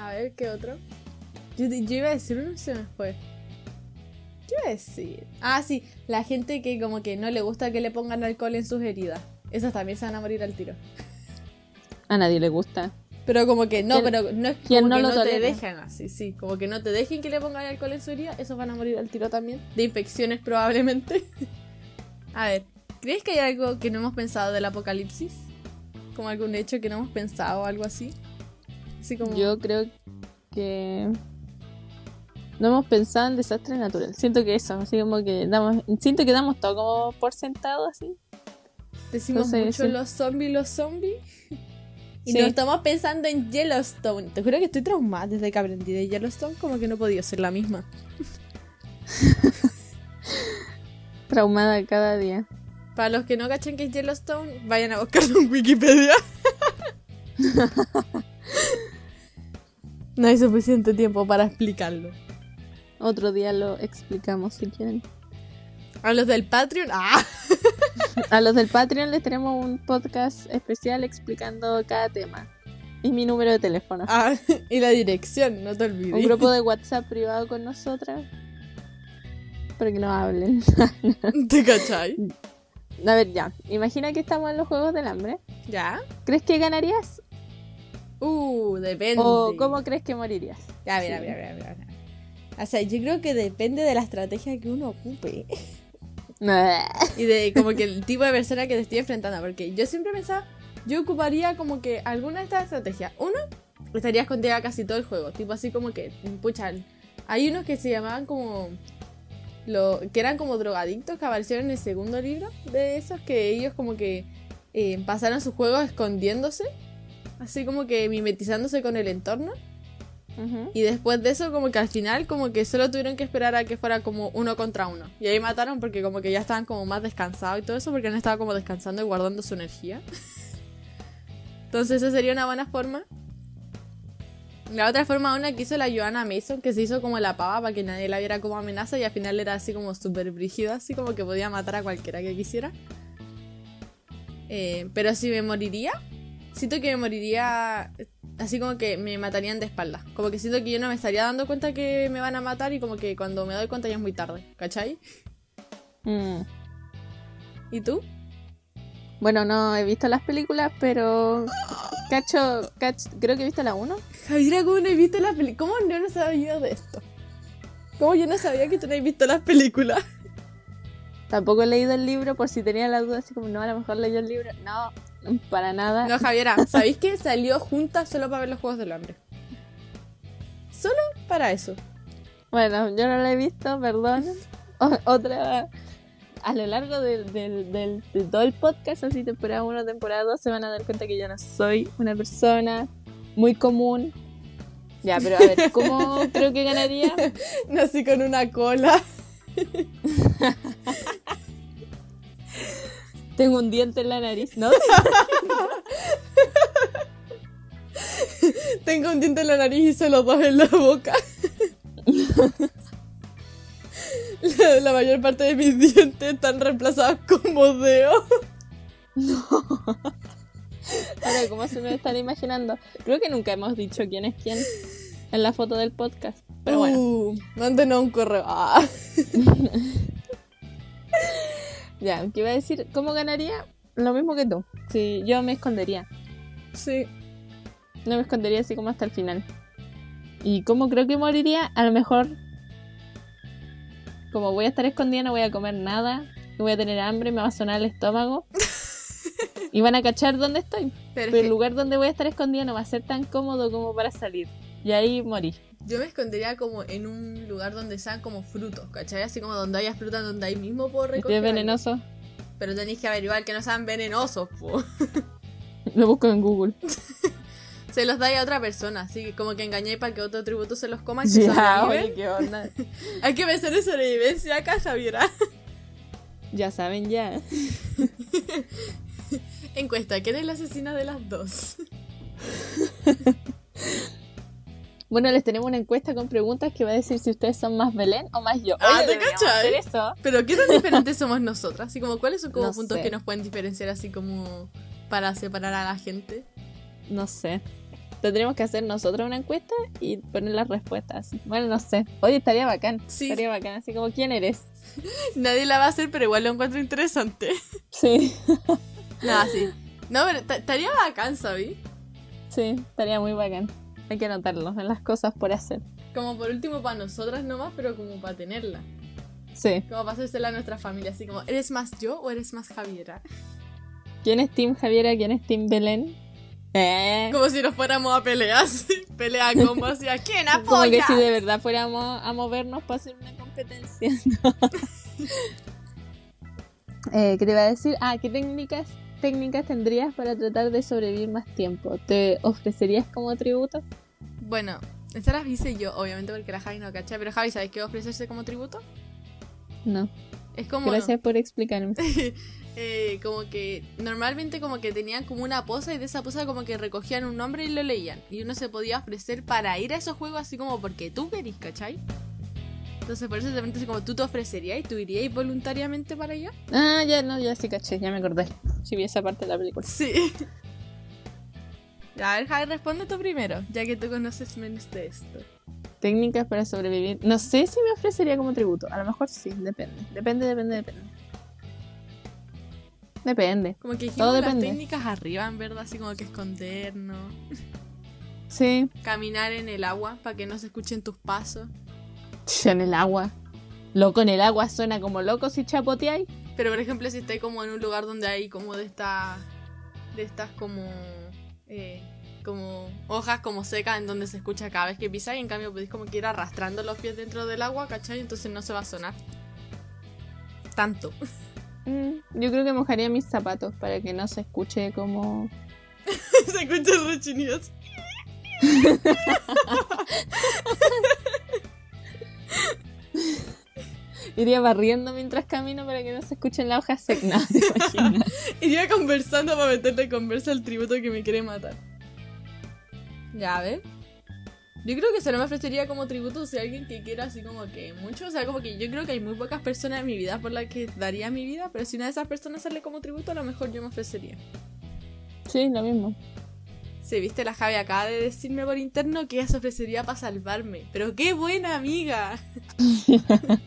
Speaker 2: A ver, ¿qué otro? Yo, yo iba a decir uno se me fue. ¿Qué iba a decir? Ah, sí, la gente que como que no le gusta que le pongan alcohol en sus heridas. Esas también se van a morir al tiro.
Speaker 1: A nadie le gusta.
Speaker 2: Pero como que no,
Speaker 1: ¿Quién-
Speaker 2: pero no es como
Speaker 1: no
Speaker 2: que
Speaker 1: lo
Speaker 2: no te
Speaker 1: tolera?
Speaker 2: dejan así, sí. Como que no te dejen que le pongan alcohol en su herida, esos van a morir al tiro también. De infecciones probablemente. <laughs> a ver, ¿crees que hay algo que no hemos pensado del apocalipsis? Como algún hecho que no hemos pensado o algo así. Así como...
Speaker 1: Yo creo que no hemos pensado en desastre natural. Siento que eso, así como que damos, siento que damos todo como por sentado así.
Speaker 2: Decimos
Speaker 1: Entonces,
Speaker 2: mucho
Speaker 1: sí.
Speaker 2: los zombies, los zombies. <laughs> Y
Speaker 1: Sí.
Speaker 2: nos estamos pensando en Yellowstone. Te juro que estoy traumada desde que aprendí de Yellowstone, como que no podido ser la misma. <laughs>
Speaker 1: Traumada cada día.
Speaker 2: Para los que no cachen que es Yellowstone, vayan a buscarlo en Wikipedia. <laughs> no hay suficiente tiempo para explicarlo.
Speaker 1: Otro día lo explicamos si quieren.
Speaker 2: A los del Patreon, ¡ah! <laughs>
Speaker 1: A los del Patreon les tenemos un podcast especial explicando cada tema. Y mi número de teléfono.
Speaker 2: Ah, y la dirección, no te olvides.
Speaker 1: Un grupo de <laughs> WhatsApp privado con nosotras. Para que no hablen.
Speaker 2: ¿Te cachai?
Speaker 1: A ver, ya. Imagina que estamos en los Juegos del Hambre.
Speaker 2: ¿Ya?
Speaker 1: ¿Crees que ganarías?
Speaker 2: Uh, depende.
Speaker 1: ¿O cómo crees que morirías?
Speaker 2: Ya, mira,
Speaker 1: Sí.
Speaker 2: mira, mira, mira. O sea, yo creo que depende de la estrategia que uno ocupe. <laughs> Y de como que el tipo de persona que te estoy enfrentando. Porque yo siempre pensaba, yo ocuparía como que alguna de estas estrategias. Uno, estaría escondida casi todo el juego. Tipo así como que, pucha, hay unos que se llamaban como... Lo, que eran como drogadictos que aparecieron en el segundo libro de esos que ellos como que eh, pasaron sus juegos escondiéndose. Así como que mimetizándose con el entorno. Y después de eso, como que al final, como que solo tuvieron que esperar a que fuera como uno contra uno. Y ahí mataron porque como que ya estaban como más descansados y todo eso, porque han estado como descansando y guardando su energía. <laughs> Entonces esa sería una buena forma. La otra forma, una que hizo la Joanna Mason, que se hizo como la pava para que nadie la viera como amenaza y al final era así como súper brígida, así como que podía matar a cualquiera que quisiera. Eh, pero si me moriría, siento que me moriría así como que me matarían de espalda. Como que siento que yo no me estaría dando cuenta que me van a matar y como que cuando me doy cuenta ya es muy tarde, ¿cachai?
Speaker 1: Mm.
Speaker 2: ¿Y tú?
Speaker 1: Bueno, no he visto las películas, pero. Cacho, cacho creo que he visto la 1.
Speaker 2: Javiera, ¿cómo no he visto las películas? ¿Cómo yo no sabía de esto? ¿Cómo yo no sabía que tú no has visto las películas?
Speaker 1: Tampoco he leído el libro por si tenía la duda, así como, no, a lo mejor leyó el libro. No, para nada.
Speaker 2: No, Javiera, ¿sabéis que salió juntas solo para ver los Juegos del Hambre? Solo para eso.
Speaker 1: Bueno, yo no la he visto, perdón. <laughs> O- otra. A lo largo del- de todo el podcast, así temporada 1, temporada 2, se van a dar cuenta que yo no soy una persona muy común. Ya, pero a ver, ¿cómo <laughs> creo que ganaría?
Speaker 2: Nací con una cola. <laughs>
Speaker 1: Tengo un diente en la nariz, ¿no? <laughs>
Speaker 2: Tengo un diente en la nariz y solo dos en la boca. La, <laughs> la mayor parte de mis dientes están reemplazados como dedos.
Speaker 1: Ahora, ¿cómo se me están imaginando? Creo que nunca hemos dicho quién es quién en la foto del podcast. Pero bueno,
Speaker 2: Uh, mándenos un correo. Ah. <laughs>
Speaker 1: ya, ¿qué iba a decir? ¿Cómo ganaría? Lo mismo que tú. Sí, yo me escondería.
Speaker 2: Sí.
Speaker 1: No me escondería así como hasta el final. ¿Y cómo creo que moriría? A lo mejor, como voy a estar escondida, no voy a comer nada. Voy a tener hambre, me va a sonar el estómago. <laughs> y van a cachar dónde estoy.
Speaker 2: Pero,
Speaker 1: el
Speaker 2: que
Speaker 1: lugar donde voy a estar escondida no va a ser tan cómodo como para salir. Y ahí morí.
Speaker 2: yo me escondería como en un lugar donde sean como frutos, ¿cachai? Así como donde haya fruta, donde ahí mismo puedo
Speaker 1: Si
Speaker 2: recoger.
Speaker 1: es
Speaker 2: algo.
Speaker 1: venenoso,
Speaker 2: Pero tenéis que averiguar que no sean venenosos, po. <laughs>
Speaker 1: lo busco en Google. <laughs>
Speaker 2: se los dais a otra persona, así que como que engañáis para que otro tributo se los coma y se
Speaker 1: oye, qué onda. <laughs>
Speaker 2: Hay que pensar en sobrevivencia acá, Javiera.
Speaker 1: Ya saben ya.
Speaker 2: Encuesta, ¿quién es la asesina de las dos?
Speaker 1: Bueno, les tenemos una encuesta con preguntas que va a decir si ustedes son más Belén o más yo.
Speaker 2: Ah,
Speaker 1: Oye,
Speaker 2: ¿te
Speaker 1: hacer eso.
Speaker 2: Pero ¿qué tan diferentes somos nosotras? Así como, ¿cuáles son como
Speaker 1: No
Speaker 2: puntos
Speaker 1: sé.
Speaker 2: que nos pueden diferenciar así como para separar a la gente?
Speaker 1: No sé. Tendríamos que hacer nosotros una encuesta y poner las respuestas. Bueno, no sé. Oye, estaría bacán.
Speaker 2: Sí.
Speaker 1: Estaría bacán. Así como, ¿quién eres? <laughs>
Speaker 2: Nadie la va a hacer, pero igual lo encuentro interesante. <laughs>
Speaker 1: Sí. <laughs>
Speaker 2: Nada, sí. No, pero ta- estaría bacán, ¿sabí?
Speaker 1: Sí, estaría muy bacán. <laughs> Hay que anotarlo en las cosas por hacer.
Speaker 2: Como por último para nosotras nomás, pero como para tenerla.
Speaker 1: Sí.
Speaker 2: Como para hacérsela a nuestra familia, así como, ¿eres más yo o eres más Javiera?
Speaker 1: ¿Quién es Team Javiera? ¿Quién es Team Belén? Eh.
Speaker 2: Como si nos fuéramos a pelear, <laughs> así. Pelea como así, ¿a quién <laughs>
Speaker 1: Como que
Speaker 2: apoya?
Speaker 1: si de verdad fuéramos a movernos para hacer una competencia. eh, ¿Qué te iba a decir? Ah, ¿qué técnicas, técnicas tendrías para tratar de sobrevivir más tiempo? ¿Te ofrecerías como tributo?
Speaker 2: Bueno, estas las hice yo, obviamente porque la Javi no cacha, pero Javi, ¿sabes qué ofrecerse como tributo?
Speaker 1: No.
Speaker 2: Es como...
Speaker 1: Gracias por explicarme. <laughs>
Speaker 2: eh, como que normalmente como que tenían como una posa y de esa posa como que recogían un nombre y lo leían. Y uno se podía ofrecer para ir a esos juegos así como porque tú querís, ¿cachai? Entonces por eso de repente así como tú te ofrecerías y tú irías voluntariamente para allá.
Speaker 1: Ah, ya, no, ya sí caché, ya me acordé. Sí vi esa parte de la película.
Speaker 2: Sí. A ver, Javi, responde tú primero, ya que tú conoces menos de esto.
Speaker 1: Técnicas para sobrevivir. No sé si me ofrecería como tributo. A lo mejor sí, depende. Depende, depende, depende. Depende.
Speaker 2: Como que
Speaker 1: Todo
Speaker 2: las
Speaker 1: depende.
Speaker 2: técnicas arriba, en verdad, así como que escondernos,
Speaker 1: Sí.
Speaker 2: caminar en el agua para que no se escuchen tus pasos.
Speaker 1: En el agua. Loco, en el agua suena como loco si chapoteáis.
Speaker 2: Pero por ejemplo, si estáis como en un lugar donde hay como de estas. de estas como. Eh, como hojas como secas en donde se escucha cada vez que pisas y en cambio podéis como que ir arrastrando los pies dentro del agua, ¿cachai? Entonces no se va a sonar. Tanto.
Speaker 1: Mm, yo creo que mojaría mis zapatos para que no se escuche como... <laughs>
Speaker 2: se escuchan rechinidos. <laughs>
Speaker 1: Iría barriendo mientras camino para que no se escuchen las hojas secas. <laughs> No, te imaginas. <laughs>
Speaker 2: Iría conversando para meterle conversa al tributo que me quiere matar. Ya, a ver. Yo creo que solo me ofrecería como tributo si alguien que quiera así como que mucho. O sea, como que yo creo que hay muy pocas personas en mi vida por las que daría mi vida. Pero si una de esas personas sale como tributo, a lo mejor yo me ofrecería.
Speaker 1: Sí, lo mismo.
Speaker 2: Sí, viste, la Javi acaba de decirme por interno que ella se ofrecería para salvarme. Pero qué buena amiga. <laughs>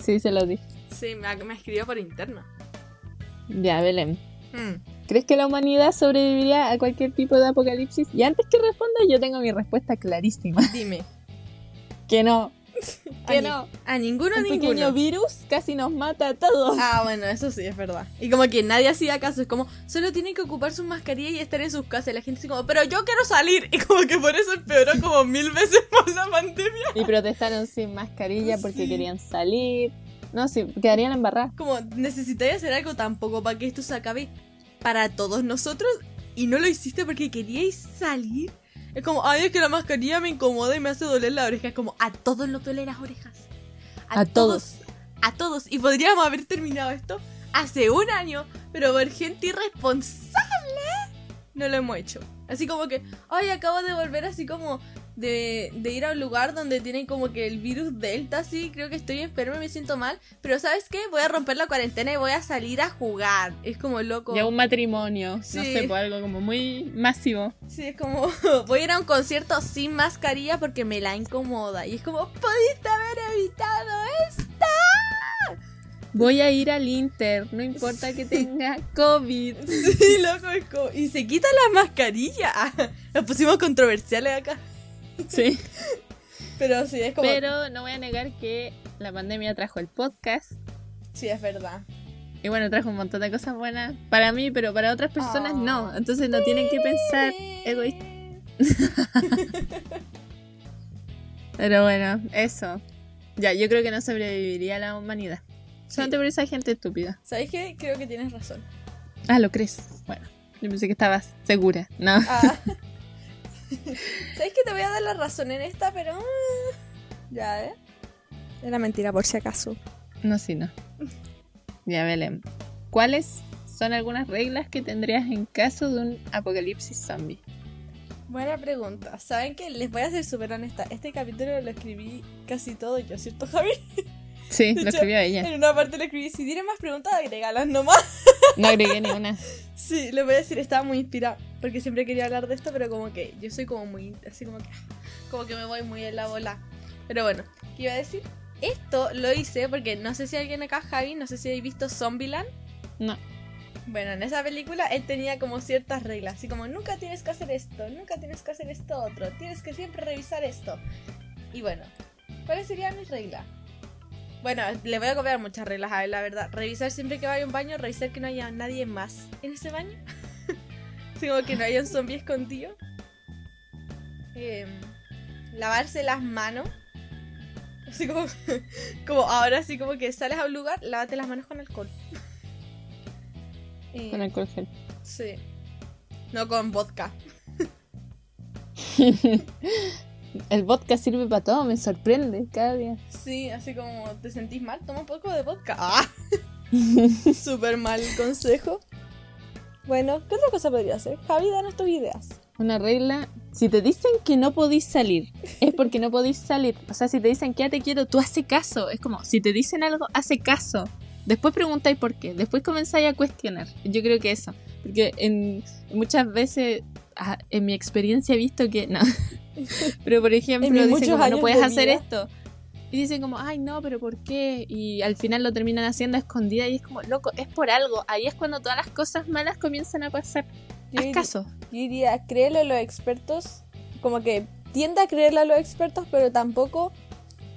Speaker 1: Sí, se lo dije.
Speaker 2: Sí, me, me escribió por interno.
Speaker 1: Ya, Belén.
Speaker 2: Hmm.
Speaker 1: ¿Crees que la humanidad sobreviviría a cualquier tipo de apocalipsis? Y antes que responda, yo tengo mi respuesta clarísima.
Speaker 2: Dime.
Speaker 1: Que no. <laughs>
Speaker 2: A
Speaker 1: Que no.
Speaker 2: A ninguno,
Speaker 1: Un
Speaker 2: ninguno.
Speaker 1: pequeño virus casi nos mata a todos.
Speaker 2: Ah, bueno, eso sí es verdad. Y como que nadie hacía caso, es como, solo tienen que ocupar sus mascarillas y estar en sus casas. Y la gente así como, pero yo quiero salir. <laughs> Y como que por eso empeoró como mil veces <laughs> por la pandemia.
Speaker 1: Y protestaron sin mascarilla porque querían salir. No, sí, quedarían embarradas.
Speaker 2: Como, necesitáis hacer algo tampoco para que esto se acabe para todos nosotros. Y no lo hiciste porque queríais salir. Es como, ay, es que la mascarilla me incomoda y me hace doler la oreja. Es como, a todos nos duelen las orejas.
Speaker 1: A todos.
Speaker 2: A todos. Y podríamos haber terminado esto hace un año, pero por gente irresponsable no lo hemos hecho. Así como que, ay, acabo de volver así como de, de ir a un lugar donde tienen como que el virus Delta, así, creo que estoy enferma y me siento mal. Pero ¿sabes qué? Voy a romper la cuarentena y voy a salir a jugar. Es como loco.
Speaker 1: Ya un matrimonio. No
Speaker 2: Sí.
Speaker 1: sé, pues algo como muy masivo.
Speaker 2: Sí, es como, <laughs> voy a ir a un concierto sin mascarilla porque me la incomoda. Y es como, pudiste haber evitado esto.
Speaker 1: Voy a ir al Inter, no importa que tenga COVID. <laughs>
Speaker 2: Sí, loco, es como, y se quita la mascarilla. <laughs> Nos pusimos controversiales acá.
Speaker 1: Sí. <laughs>
Speaker 2: Pero sí, es como,
Speaker 1: Pero no voy a negar que la pandemia trajo el podcast.
Speaker 2: sí, es verdad.
Speaker 1: Y bueno, trajo un montón de cosas buenas para mí, pero para otras personas
Speaker 2: Oh.
Speaker 1: no. Entonces no tienen que pensar egoísta. <laughs> Pero bueno, eso. Ya, yo creo que no sobreviviría la humanidad. Solamente por esa gente estúpida.
Speaker 2: ¿Sabes qué? Creo que tienes razón.
Speaker 1: Ah, ¿lo crees? Bueno, yo pensé que estabas segura. No.
Speaker 2: Ah, <laughs> <laughs> ¿Sabes que te voy a dar la razón en esta? Pero. ah, Ya, ¿eh? Era mentira, por si acaso.
Speaker 1: No, sí, no. Ya, Belén. ¿Cuáles son algunas reglas que tendrías en caso de un apocalipsis zombie?
Speaker 2: Buena pregunta. ¿Saben qué? Les voy a ser súper honesta. Este capítulo lo escribí casi todo yo, ¿cierto, Javi?
Speaker 1: Sí, <laughs>
Speaker 2: De
Speaker 1: lo escribió ella.
Speaker 2: En una parte le escribí, si tienen más preguntas, agregalas nomás.
Speaker 1: No agregué ni una.
Speaker 2: Sí, les voy a decir, estaba muy inspirada. Porque siempre quería hablar de esto, pero como que yo soy como muy, así como que, <laughs> como que me voy muy en la bola. Pero bueno, ¿qué iba a decir? Esto lo hice porque no sé si alguien acá, Javi, no sé si habéis visto Zombieland.
Speaker 1: No.
Speaker 2: Bueno, en esa película él tenía como ciertas reglas, así como nunca tienes que hacer esto, nunca tienes que hacer esto otro, tienes que siempre revisar esto. Y bueno, ¿cuáles serían mis reglas? Bueno, le voy a copiar muchas reglas a él, la verdad. Revisar siempre que vaya a un baño, revisar que no haya nadie más en ese baño. <laughs> como que no haya un zombie escondido. Em, lavarse las manos. Así como, <laughs> como ahora, así como que sales a un lugar, lávate las manos con alcohol. <laughs>
Speaker 1: Con alcohol gel.
Speaker 2: Sí. No con vodka.
Speaker 1: El vodka sirve para todo, me sorprende cada día.
Speaker 2: Sí, así como te sentís mal, toma un poco de vodka. ¡Ah! <laughs> Súper mal consejo. Bueno, ¿qué otra cosa podría hacer? Javi, danos tus ideas.
Speaker 1: Una regla, si te dicen que no podís salir, es porque no podís salir. O sea, si te dicen quédate quieto, tú hace caso. Es como, si te dicen algo, hace caso. Después preguntáis por qué. Después comenzáis a cuestionar. Yo creo que eso. Porque en, muchas veces, ah, en mi experiencia he visto que no. <laughs> Pero por ejemplo, dicen como, no puedes
Speaker 2: de
Speaker 1: hacer
Speaker 2: vida".
Speaker 1: esto. Y dicen como, ay no, pero ¿por qué? Y al final lo terminan haciendo a escondida y es como, loco, es por algo. Ahí es cuando todas las cosas malas comienzan a pasar.
Speaker 2: Yo
Speaker 1: Haz caso.
Speaker 2: Yo diría, créelo a los expertos. Como que tiende a creerle a los expertos, pero tampoco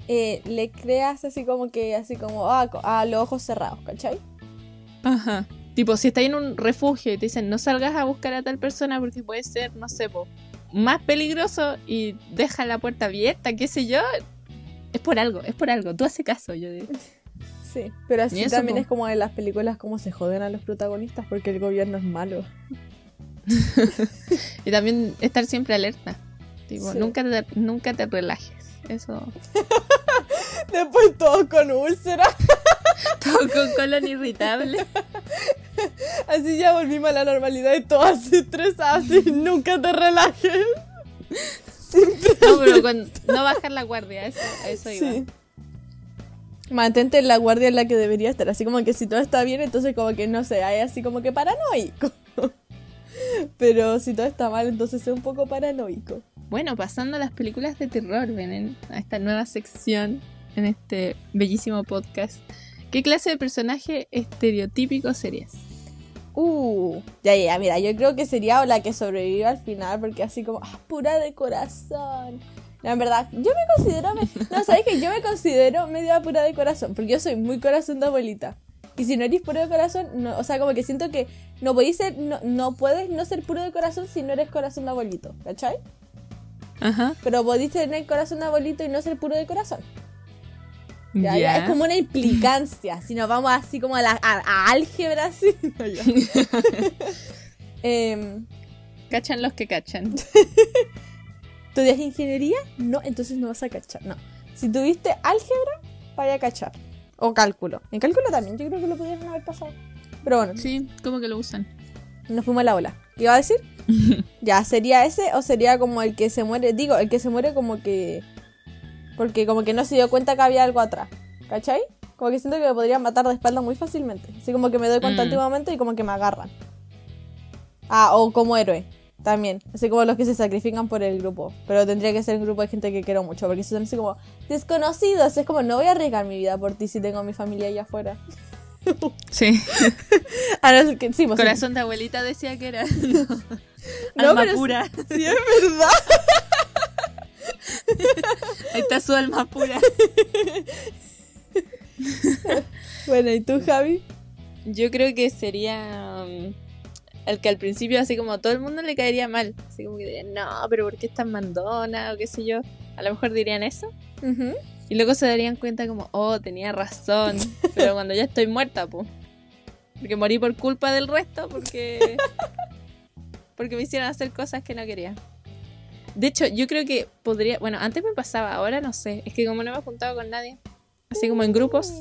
Speaker 2: eh, le creas así como que, así como, ah, co- a los ojos cerrados, ¿cachai?
Speaker 1: Ajá. Tipo, si estás en un refugio y te dicen no salgas a buscar a tal persona porque puede ser, no sé, po, más peligroso y deja la puerta abierta, qué sé yo, es por algo, es por algo. Tú haces caso, yo digo. <laughs>
Speaker 2: Sí, pero así
Speaker 1: eso,
Speaker 2: también
Speaker 1: po.
Speaker 2: es como en las películas como se joden a los protagonistas porque el gobierno es malo. <laughs>
Speaker 1: Y también estar siempre alerta. Tipo,
Speaker 2: Sí.
Speaker 1: nunca, te, nunca te relajes. Eso. <laughs>
Speaker 2: Después todos con úlcera.
Speaker 1: Todo con colon irritable.
Speaker 2: Así ya volvimos a la normalidad y todos así estresados y nunca te relajes.
Speaker 1: No, pero con no bajar la guardia, eso, eso iba.
Speaker 2: Sí. Mantente en la guardia en la que debería estar. Así como que si todo está bien, entonces como que no sé, hay así como que paranoico. Pero si todo está mal, entonces es un poco paranoico.
Speaker 1: Bueno, pasando a las películas de terror, ven a esta nueva sección en este bellísimo podcast. ¿Qué clase de personaje estereotípico serías?
Speaker 2: Uh, ya, ya, mira, yo creo que sería la que sobrevive al final, porque así como, ah, pura de corazón. No, en verdad, yo me considero, me- no, ¿sabes que Yo me considero medio pura de corazón, porque yo soy muy corazón de abuelita. Y si no eres puro de corazón, no, o sea, como que siento que no podéis ser, no, no puedes no ser puro de corazón si no eres corazón de abuelito, ¿cachai?
Speaker 1: Ajá.
Speaker 2: Pero podéis tener corazón de abuelito y no ser puro de corazón. Ya,
Speaker 1: ya,
Speaker 2: Es como una implicancia. Si nos vamos así como a la a, a álgebra, <laughs> así. No. <laughs> Em,
Speaker 1: Cachan los que cachan.
Speaker 2: ¿Estudias ingeniería? No, entonces no vas a cachar. No. Si tuviste álgebra, vaya a cachar. O cálculo. En cálculo también, yo creo que lo pudieron haber pasado. Pero bueno,
Speaker 1: Sí, como que lo usan.
Speaker 2: nos fuimos a la ola. ¿Qué iba a decir? <laughs> ya, ¿sería ese o sería como el que se muere? Digo, el que se muere como que. Porque como que no se dio cuenta que había algo atrás. ¿Cachai? Como que siento que me podrían matar de espalda muy fácilmente. Así como que me doy cuenta
Speaker 1: Mm.
Speaker 2: últimamente y como que me agarran. Ah, o como héroe. También. Así como los que se sacrifican por el grupo. Pero tendría que ser un grupo de gente que quiero mucho. Porque son así como desconocidos. Es como, no voy a arriesgar mi vida por ti si tengo a mi familia allá afuera. <laughs>
Speaker 1: Sí. <laughs>
Speaker 2: Ah, sí, pues, sí.
Speaker 1: Corazón de abuelita decía que era. <laughs>
Speaker 2: No,
Speaker 1: alma
Speaker 2: pero
Speaker 1: pura.
Speaker 2: Sí, es verdad. <laughs>
Speaker 1: Ahí está su alma pura. <laughs>
Speaker 2: Bueno, ¿y tú, Javi?
Speaker 1: Yo creo que sería um, el que al principio así como todo el mundo le caería mal. Así como que dirían, no, pero ¿por qué es tan mandona? O qué sé yo. A lo mejor dirían eso. Y luego se darían cuenta como, oh, tenía razón. Pero cuando ya estoy muerta, pues. Porque morí por culpa del resto, porque... <laughs> Porque me hicieron hacer cosas que no quería. De hecho, yo creo que podría. Bueno, antes me pasaba, ahora no sé. Es que como no me he juntado con nadie, así como en grupos.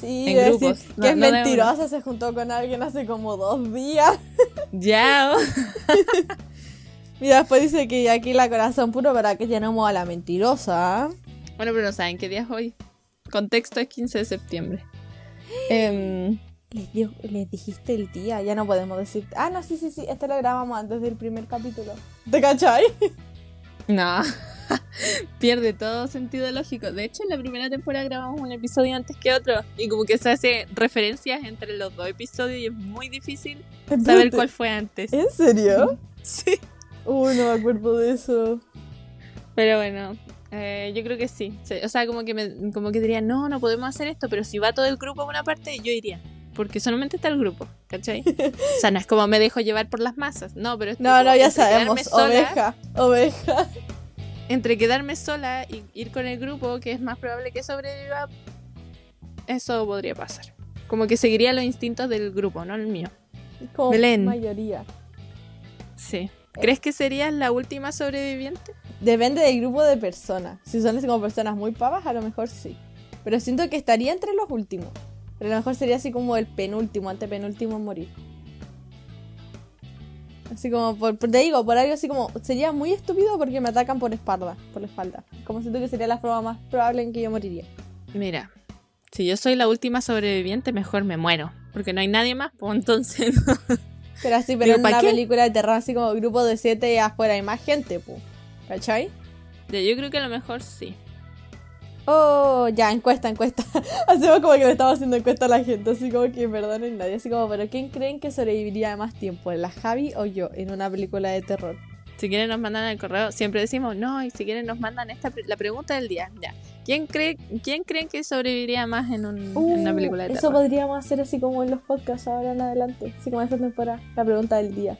Speaker 2: Sí,
Speaker 1: En
Speaker 2: decir que es
Speaker 1: no
Speaker 2: mentirosa, se juntó con alguien hace como dos días. <laughs>
Speaker 1: Ya. <laughs>
Speaker 2: Y después dice que ya aquí la corazón puro para que llenamos a la mentirosa.
Speaker 1: Bueno, pero no saben qué día es hoy. Contexto es 15 de septiembre. Em,
Speaker 2: Les, dio- les dijiste el día, ya no podemos decir. Ah, no, sí, sí, sí, este lo grabamos antes del primer capítulo. ¿Te cachai? <laughs>
Speaker 1: no. <laughs> Pierde todo sentido lógico. De hecho, en la primera temporada grabamos un episodio antes que otro. Y como que se hace referencias entre los dos episodios y es muy difícil saber
Speaker 2: Espérate,
Speaker 1: cuál fue antes.
Speaker 2: ¿En serio? <laughs>
Speaker 1: Sí.
Speaker 2: Uy, no me acuerdo de eso.
Speaker 1: Pero bueno, eh, yo creo que sí. Sí, O sea, como que, me, como que diría, no, no podemos hacer esto, pero si va todo el grupo a una parte, yo iría. Porque solamente está el grupo, ¿cachai? O sea, no es como me dejo llevar por las masas. No, pero es
Speaker 2: No, no, ya sabemos.
Speaker 1: sola-
Speaker 2: Oveja, oveja.
Speaker 1: Entre quedarme sola y ir con el grupo, que es más probable que sobreviva, eso podría pasar. Como que seguiría los instintos del grupo, no el mío.
Speaker 2: Como
Speaker 1: Belén.
Speaker 2: mayoría.
Speaker 1: Sí. ¿Crees que serías la última sobreviviente?
Speaker 2: Depende del grupo de personas. Si son como personas muy pavas, a lo mejor sí. Pero siento que estaría entre los últimos. Pero a lo mejor sería así como el penúltimo, antepenúltimo en morir. Así como, por, te digo, por algo así como, sería muy estúpido porque me atacan por espalda, por la espalda. Como siento que sería la forma más probable en que yo moriría.
Speaker 1: Mira, si yo soy la última sobreviviente, mejor me muero. Porque no hay nadie más, pues entonces
Speaker 2: Pero así, pero en
Speaker 1: ¿pa'
Speaker 2: una
Speaker 1: qué?
Speaker 2: película de terror así como grupo de siete y afuera hay más gente, pu. ¿Cachai?
Speaker 1: Yo creo que a lo mejor sí.
Speaker 2: Oh, ya, encuesta, encuesta. <laughs> Hacemos como que le estamos haciendo encuesta a la gente, así como que en verdad no hay nadie. Así como, pero ¿quién creen que sobreviviría más tiempo? ¿La Javi o yo en una película de terror?
Speaker 1: Si quieren nos mandan al correo, siempre decimos, no, y si quieren nos mandan esta la pregunta del día. Ya. ¿Quién cree quién creen que sobreviviría más en, un- en una película de
Speaker 2: Uh, eso
Speaker 1: terror?
Speaker 2: podríamos hacer así como en los podcasts ahora en adelante. Así como esta temporada. La pregunta del día.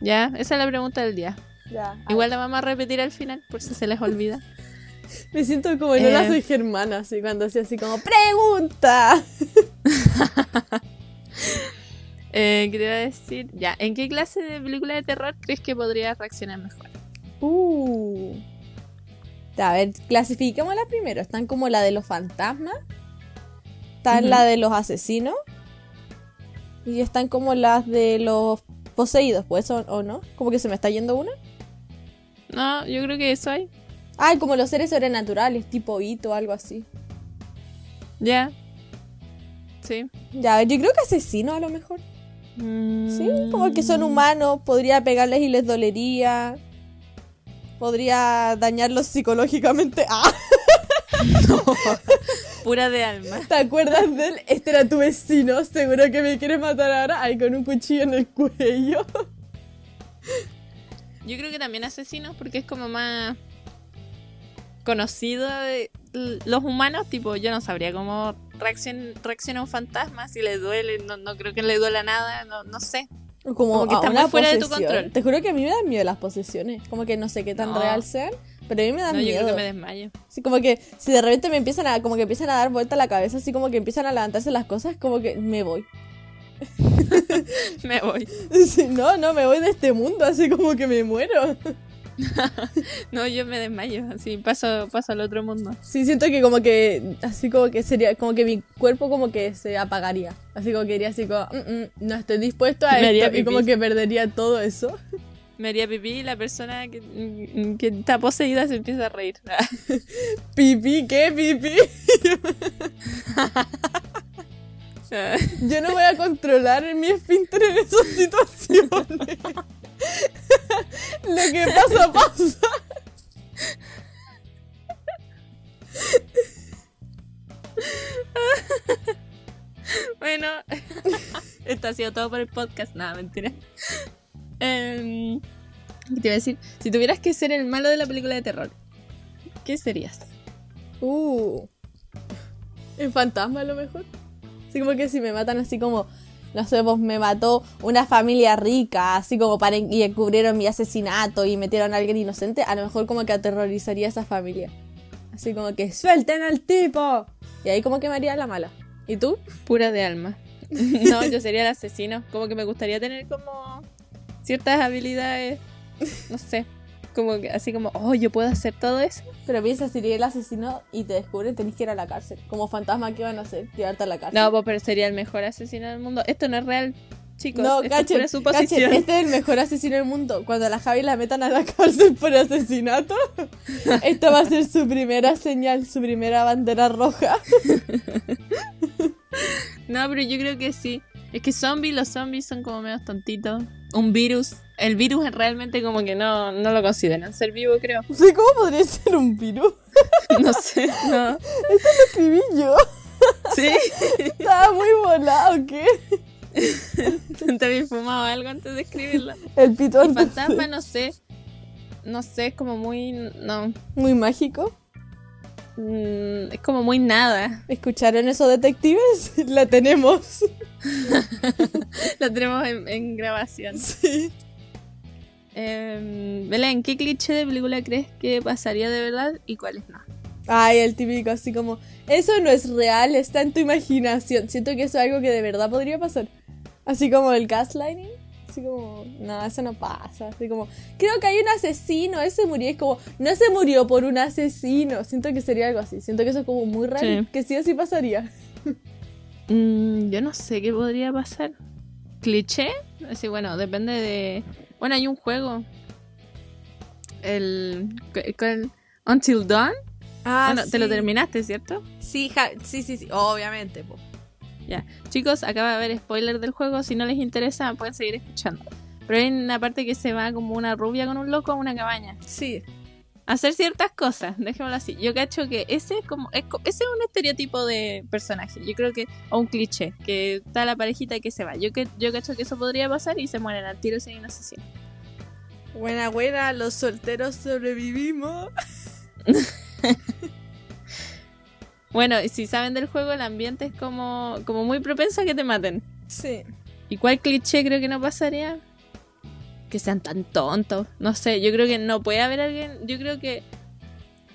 Speaker 1: Ya, esa es la pregunta del día.
Speaker 2: Ya.
Speaker 1: Igual la vamos a repetir al final por si se les olvida. <laughs>
Speaker 2: Me siento como en una
Speaker 1: Eh.
Speaker 2: soy germana, así cuando hacía así como ¡Pregunta! <laughs>
Speaker 1: Eh, ¿Qué te iba a decir? Ya, ¿en qué clase de película de terror crees que podría reaccionar mejor?
Speaker 2: Uh. A ver, clasifiquémosla primero. Están como la de los fantasmas. Están la de los asesinos. Y están como las de los poseídos, pues, ¿o, o no? Como que se me está yendo una.
Speaker 1: No, yo creo que eso hay.
Speaker 2: Ah, como los seres sobrenaturales, tipo Hito o algo así.
Speaker 1: Ya. Sí.
Speaker 2: Ya, yo creo que asesinos a lo mejor. Sí, como que
Speaker 1: Mm.
Speaker 2: son humanos, podría pegarles y les dolería. Podría dañarlos psicológicamente. ¡Ah! <laughs> <laughs>
Speaker 1: Pura de alma.
Speaker 2: ¿Te acuerdas de él? Este era tu vecino, seguro que me quiere matar ahora. Ahí con un cuchillo en el cuello.
Speaker 1: Yo creo que también asesinos porque es como más conocido de l- los humanos, tipo, yo no sabría cómo reaccion- reacciona un fantasma, si le duele, no, no creo que le duela nada, no, no sé.
Speaker 2: Como,
Speaker 1: Como que está muy fuera de tu control.
Speaker 2: Te juro que a mí me dan miedo las posesiones. Como que no sé qué tan
Speaker 1: No.
Speaker 2: real sean, pero a mí me dan
Speaker 1: No, yo
Speaker 2: miedo.
Speaker 1: creo que me desmayo.
Speaker 2: Sí, como que si de repente me empiezan a, como que empiezan a dar vuelta la cabeza, así como que empiezan a levantarse las cosas, como que me voy. <laughs>
Speaker 1: Me voy. <laughs>
Speaker 2: Sí, no, no, me voy de este mundo, así como que me muero. <laughs> <laughs>
Speaker 1: No, yo me desmayo, así paso, paso al otro mundo.
Speaker 2: Sí, siento que como que, así como que sería, como que mi cuerpo como que se apagaría. Así como que iría así como, "Mm, mm, no estoy dispuesto a
Speaker 1: Me
Speaker 2: esto. Y como que perdería todo eso.
Speaker 1: Me haría pipí y la persona que, que está poseída se empieza a reír. <laughs>
Speaker 2: Pipí, ¿qué pipí? <laughs> Yo no voy a controlar mi esfínter en esas situaciones. Lo que pasa, pasa.
Speaker 1: Bueno, <laughs> esto ha sido todo por el podcast. Nada, mentira. ¿Qué te iba a decir? Si tuvieras que ser el malo de la película de terror, ¿qué serías?
Speaker 2: Uh. En fantasma a lo mejor. Así como que si me matan así como, no sé, pues me mató una familia rica, así como para y encubrieron mi asesinato y metieron a alguien inocente, a lo mejor como que aterrorizaría a esa familia. Así como que suelten al tipo. Y ahí como que me haría la mala. ¿Y tú?
Speaker 1: Pura de alma. <laughs> No, yo sería el asesino. Como que me gustaría tener como ciertas habilidades, no sé, Como que así como, oh, yo puedo hacer todo eso.
Speaker 2: Pero piensa, si eres el asesino y te descubren, tenés que ir a la cárcel. Como fantasma, ¿qué van a hacer? Llevarte a la cárcel.
Speaker 1: No, pero sería el mejor asesino del mundo. Esto no es real, chicos.
Speaker 2: No,
Speaker 1: esto es
Speaker 2: cachen,
Speaker 1: pura suposición.
Speaker 2: cachen, este es el mejor asesino del mundo. Cuando a la Javi la metan a la <laughs> cárcel por asesinato, <laughs> esta va a ser su primera señal, su primera bandera roja. <laughs>
Speaker 1: No, pero yo creo que sí. Es que zombies, los zombies son como medio tontitos. Un virus. El virus es realmente como que no, no lo consideran ser vivo, creo.
Speaker 2: Sí, ¿cómo podría ser un virus? <laughs>
Speaker 1: No sé, no.
Speaker 2: Eso lo escribí yo.
Speaker 1: Sí.
Speaker 2: Estaba muy volado, ¿qué?
Speaker 1: ¿Te habías fumado algo antes de escribirlo?
Speaker 2: El pito
Speaker 1: Y
Speaker 2: antes
Speaker 1: fantasma, no sé. No sé, es como muy. No.
Speaker 2: Muy mágico.
Speaker 1: Mm, es como muy nada.
Speaker 2: ¿Escucharon eso, detectives? <laughs> La tenemos. <laughs>
Speaker 1: Lo tenemos en, en grabación.
Speaker 2: Sí.
Speaker 1: Em, Belén, ¿qué cliché de película crees que pasaría de verdad y cuáles no?
Speaker 2: Ay, el típico así como, eso no es real, está en tu imaginación. Siento que eso es algo que de verdad podría pasar. Así como el gaslighting. Así como, no, eso no pasa. Así como, creo que hay un asesino, ese murió. Es como, no se murió por un asesino. Siento que sería algo así. Siento que eso es como muy raro.
Speaker 1: Sí.
Speaker 2: Que sí o sí pasaría.
Speaker 1: Mm, yo no sé qué podría pasar. ¿Cliché? Así, bueno, depende de. Bueno, hay un juego. El. ¿cuál? Until Dawn.
Speaker 2: Ah,
Speaker 1: bueno, te lo terminaste, ¿cierto?
Speaker 2: Sí, ja- sí, sí, sí, obviamente. po.
Speaker 1: Ya. Chicos, acaba de haber spoiler del juego. Si no les interesa, pueden seguir escuchando. Pero hay una parte que se va como una rubia con un loco a una cabaña.
Speaker 2: Sí.
Speaker 1: Hacer ciertas cosas, dejémoslo así. Yo cacho que ese es como es, ese es un estereotipo de personaje. Yo creo que o un cliché, que está la parejita que se va. Yo que yo cacho que eso podría pasar y se mueren al tiro si hay un asesino.
Speaker 2: Buena, buena, los solteros sobrevivimos. <laughs>
Speaker 1: Bueno, si saben del juego, el ambiente es como como muy propenso a que te maten.
Speaker 2: Sí.
Speaker 1: ¿Y cuál cliché creo que no pasaría? Que sean tan tontos. No sé, yo creo que no puede haber alguien. Yo creo que.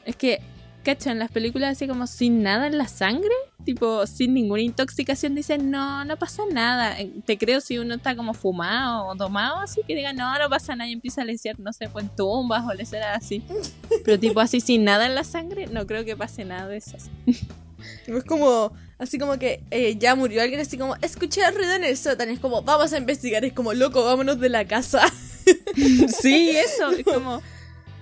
Speaker 1: Es que, ¿cacho? En las películas así como sin nada en la sangre, tipo sin ninguna intoxicación, dicen no, no pasa nada. Eh, Te creo si uno está como fumado o tomado, así que diga no, no pasa nada y empieza a lesear, no sé, pues tumbas o lesear así. Pero tipo así sin nada en la sangre, no creo que pase nada de eso.
Speaker 2: Es como, así como que eh, ya murió alguien, así como, escuché el ruido en el sótano. Es como, vamos a investigar. Es como, loco, vámonos de la casa. <laughs>
Speaker 1: sí, eso, es como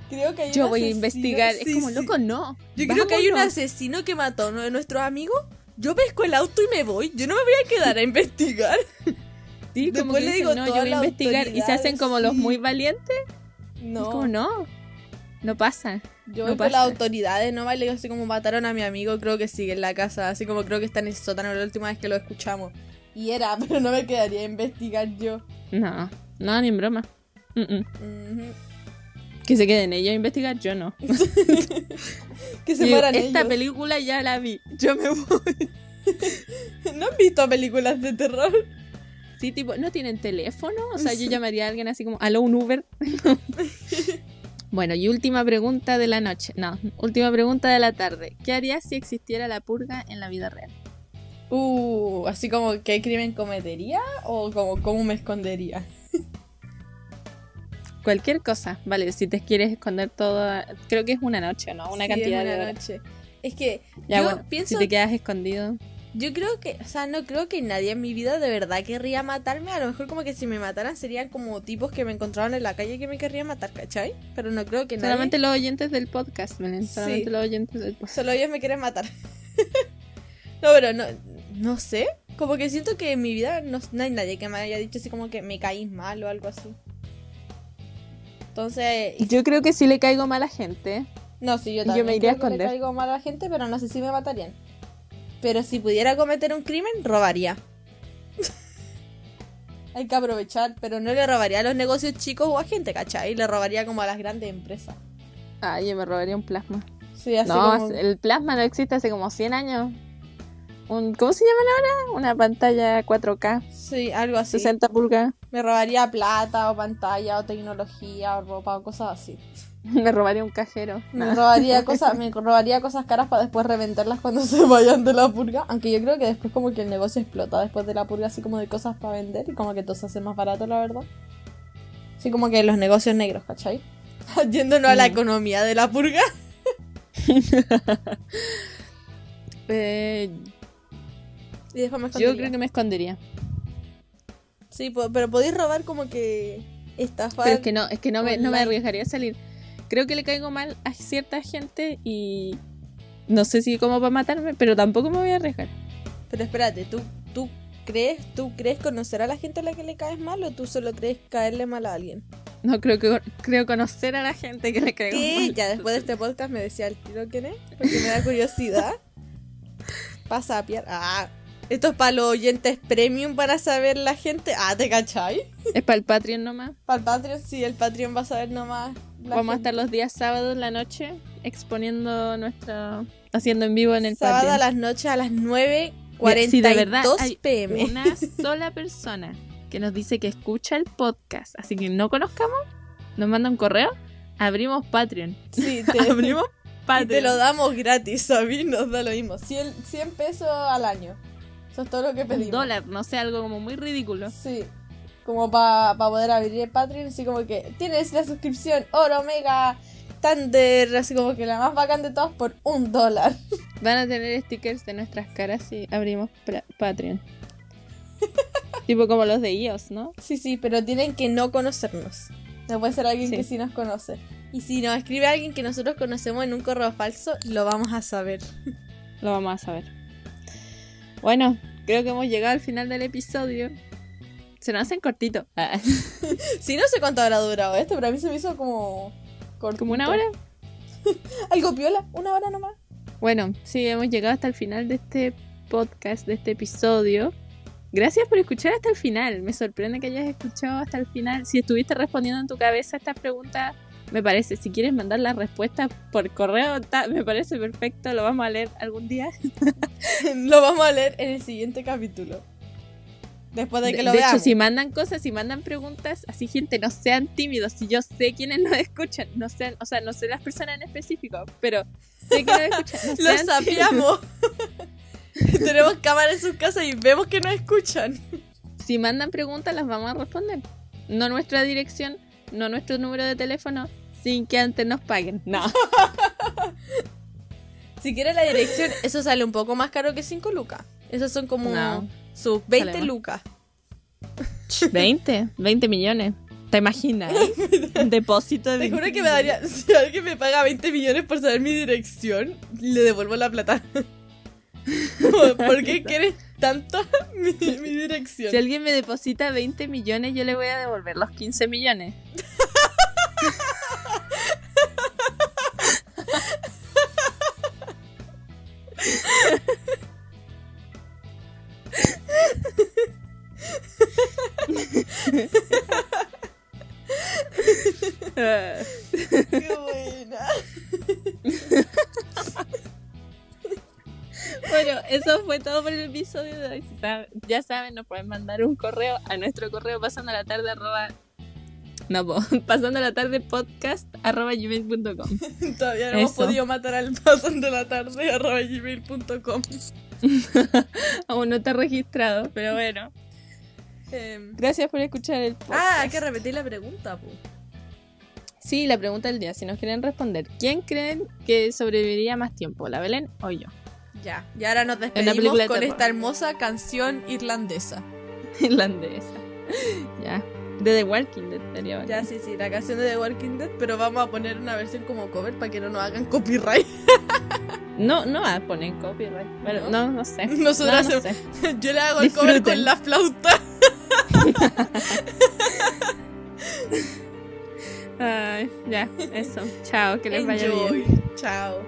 Speaker 2: Creo que hay
Speaker 1: yo
Speaker 2: un
Speaker 1: voy a investigar.
Speaker 2: sí,
Speaker 1: es como
Speaker 2: sí.
Speaker 1: loco, no.
Speaker 2: Yo creo que hay un asesino que mató a uno de nuestros amigos. Yo pesco el auto y me voy. Yo no me voy a quedar a <laughs> investigar.
Speaker 1: Sí, como
Speaker 2: Después
Speaker 1: que
Speaker 2: le
Speaker 1: dicen,
Speaker 2: digo
Speaker 1: no,
Speaker 2: a
Speaker 1: yo voy a investigar y se hacen como los muy valientes.
Speaker 2: No.
Speaker 1: Es como, no, no pasa.
Speaker 2: Yo
Speaker 1: no
Speaker 2: voy con las autoridades, no vale así como mataron a mi amigo, creo que sigue en la casa, así como creo que está en el sótano la última vez que lo escuchamos. Y era, <laughs> pero no me quedaría a investigar yo.
Speaker 1: No, no, ni en broma. Mm, mm. Que se queden ellos a investigar, yo no. <laughs>
Speaker 2: Que se
Speaker 1: Digo,
Speaker 2: mueran
Speaker 1: Esta
Speaker 2: ellos.
Speaker 1: película ya la vi, yo me voy. <laughs>
Speaker 2: ¿No han visto películas de terror?
Speaker 1: Sí, tipo, ¿no tienen teléfono? O sea, yo llamaría a alguien así como, ¿aló, un Uber? Bueno, y última pregunta de la noche. No, última pregunta de la tarde. ¿Qué harías si existiera la purga en la vida real?
Speaker 2: Uh, así como qué crimen cometería o como cómo me escondería. <laughs>
Speaker 1: Cualquier cosa, vale, si te quieres esconder todo, creo que es una noche, ¿no? Una
Speaker 2: Sí,
Speaker 1: cantidad
Speaker 2: es una
Speaker 1: de horas.
Speaker 2: noche. Es que
Speaker 1: Ya,
Speaker 2: yo
Speaker 1: bueno,
Speaker 2: pienso,
Speaker 1: si te quedas escondido.
Speaker 2: Yo creo que, o sea, no creo que nadie en mi vida de verdad querría matarme. A lo mejor como que si me mataran serían como tipos que me encontraban en la calle que me querrían matar, ¿cachai? Pero no creo que nadie.
Speaker 1: Solamente los oyentes del podcast, Belén. Solamente
Speaker 2: Sí.
Speaker 1: los oyentes del podcast.
Speaker 2: Solo ellos me quieren matar. <laughs> no, pero no, no sé. Como que siento que en mi vida no, no hay nadie que me haya dicho así como que me caís mal o algo así. Entonces,
Speaker 1: Yo creo que sí le caigo mal a gente.
Speaker 2: no, sí, yo
Speaker 1: Yo
Speaker 2: también
Speaker 1: me iría a
Speaker 2: creo que le
Speaker 1: esconder.
Speaker 2: caigo mal a la gente, pero no sé si me matarían. Pero si pudiera cometer un crimen, robaría. <laughs> Hay que aprovechar, pero no le robaría a los negocios chicos o a gente, ¿cachai? Le robaría como a las grandes empresas.
Speaker 1: Ah, yo me robaría un plasma.
Speaker 2: Sí, así
Speaker 1: no,
Speaker 2: como...
Speaker 1: el plasma no existe hace como 100 años. Un, ¿Cómo se llaman ahora? Una pantalla 4K,
Speaker 2: Sí, algo así.
Speaker 1: 60 pulgadas.
Speaker 2: Me robaría plata o pantalla o tecnología o ropa o cosas así. <laughs>
Speaker 1: Me robaría un cajero.
Speaker 2: Me
Speaker 1: No.
Speaker 2: robaría <laughs> cosas, me robaría cosas caras para después revenderlas cuando <laughs> se vayan de la purga. Aunque yo creo que después como que el negocio explota después de la purga así como de cosas para vender y como que todo se hace más barato, la verdad. Así como que los negocios negros, ¿cachai? Yéndonos a la economía de la purga.
Speaker 1: Eh,
Speaker 2: Y después me
Speaker 1: yo creo que me escondería.
Speaker 2: Sí, pero podéis robar como que estafar.
Speaker 1: Pero es que no, es que no me, no me arriesgaría a salir. Creo que le caigo mal a cierta gente y no sé si como para matarme, pero tampoco me voy a arriesgar.
Speaker 2: Pero espérate, ¿tú, tú crees, tú crees conocer a la gente a la que le caes mal o tú solo crees caerle mal a alguien?
Speaker 1: No creo que creo conocer a la gente que le caigo
Speaker 2: ¿Qué?
Speaker 1: mal.
Speaker 2: Ya después de este podcast me decía el tiro quién es, porque me da curiosidad. <laughs> Pasa a piar. Ah, esto es para los oyentes premium para saber la gente. Ah, ¿te cachai?
Speaker 1: Es para el Patreon nomás.
Speaker 2: Para el Patreon, sí, el Patreon va a saber nomás. La
Speaker 1: Vamos a estar los días sábados en la noche exponiendo nuestra haciendo en vivo en el
Speaker 2: Sábado a
Speaker 1: Patreon.
Speaker 2: las noches a las 9.42
Speaker 1: Si de verdad hay
Speaker 2: pm.
Speaker 1: una <laughs> sola persona que nos dice que escucha el podcast, así que no conozcamos, nos manda un correo, abrimos Patreon.
Speaker 2: Sí, <laughs> te,
Speaker 1: Abrimos <laughs>
Speaker 2: y
Speaker 1: Patreon.
Speaker 2: te lo damos gratis, a mí nos da lo mismo. 100, 100 pesos al año. Eso es todo lo que
Speaker 1: un
Speaker 2: pedimos.
Speaker 1: dólar, no sé, algo como muy ridículo.
Speaker 2: Sí. Como para poder abrir el Patreon, así como que tienes la suscripción Oro, Mega, Thunder, así como que la más bacán de todas por un dólar. <laughs>
Speaker 1: Van a tener stickers de nuestras caras si abrimos Patreon. <laughs> tipo como los de iOS, ¿no?
Speaker 2: Sí, sí, pero tienen que no conocernos. No puede ser alguien
Speaker 1: Sí.
Speaker 2: que sí nos conoce. Y si nos escribe alguien que nosotros conocemos en un correo falso, lo vamos a saber.
Speaker 1: Lo vamos a saber. Bueno, creo que hemos llegado al final del episodio. Se nos hacen cortito. Ah, <laughs>
Speaker 2: Sí, no sé cuánto habrá durado esto, pero a mí se me hizo como... cortito.
Speaker 1: ¿Como una hora? <laughs>
Speaker 2: Algo piola, una hora nomás.
Speaker 1: Bueno, sí, hemos llegado hasta el final de este podcast, de este episodio. Gracias por escuchar hasta el final. Me sorprende que hayas escuchado hasta el final. Si estuviste respondiendo en tu cabeza estas preguntas, me parece. Si quieres mandar las respuestas por correo, ta- me parece perfecto. Lo vamos a leer algún día. <laughs>
Speaker 2: lo vamos a leer en el siguiente capítulo. Después de que
Speaker 1: De,
Speaker 2: lo
Speaker 1: de
Speaker 2: veamos.
Speaker 1: hecho, si mandan cosas, si mandan preguntas, así gente, no sean tímidos. Si yo sé quiénes nos escuchan, no sean, o sea, no sé las personas en específico, pero sé que nos <laughs> escuchan. No
Speaker 2: Lo sapeamos. <laughs> Tenemos cámara en sus casas y vemos que nos escuchan.
Speaker 1: Si mandan preguntas, las vamos a responder. No nuestra dirección, no nuestro número de teléfono, sin que antes nos paguen. No. <laughs>
Speaker 2: Si quieres la dirección, eso sale un poco más caro que 5 lucas. Esos son como
Speaker 1: No.
Speaker 2: Sus 20
Speaker 1: Sale más.
Speaker 2: lucas.
Speaker 1: 20, 20 millones. ¿Te imaginas? eh? <laughs> Un depósito de
Speaker 2: Te
Speaker 1: 20
Speaker 2: juro que me daría. Si alguien me paga 20 millones por saber mi dirección, le devuelvo la plata. <laughs> ¿Por qué quieres tanto <laughs> mi, mi dirección?
Speaker 1: Si alguien me deposita 20 millones, yo le voy a devolver los 15 millones.
Speaker 2: Qué buena.
Speaker 1: Bueno, eso fue todo por el episodio de hoy. Ya saben, nos pueden mandar un correo a nuestro correo pasando la tarde arroba... No, po, <laughs> pasando la tarde podcast arroba gmail.com.
Speaker 2: Todavía no hemos podido matar al pasando la tarde arroba gmail.com. <laughs>
Speaker 1: Aún no está registrado, pero bueno.
Speaker 2: Em,
Speaker 1: Gracias por escuchar el podcast.
Speaker 2: ah, hay que repetir la pregunta, po.
Speaker 1: Sí, la pregunta del día, si nos quieren responder. ¿Quién creen que sobreviviría más tiempo, la Belén o yo?
Speaker 2: Ya, y ahora nos despedimos con esta hermosa canción irlandesa. <laughs>
Speaker 1: Irlandesa. ya. De The Walking Dead estaría bacán.
Speaker 2: Ya, sí, sí, la canción de The Walking Dead, pero vamos a poner una versión como cover para que no nos hagan copyright. <laughs>
Speaker 1: No, no va a poner copyright. Bueno, no, no sé. <laughs>
Speaker 2: Nosotras
Speaker 1: No, no
Speaker 2: se-
Speaker 1: sé. <laughs>
Speaker 2: Yo le hago el cover con la flauta.
Speaker 1: Ay, ya, eso. Chao, que les vaya bien.
Speaker 2: Chao.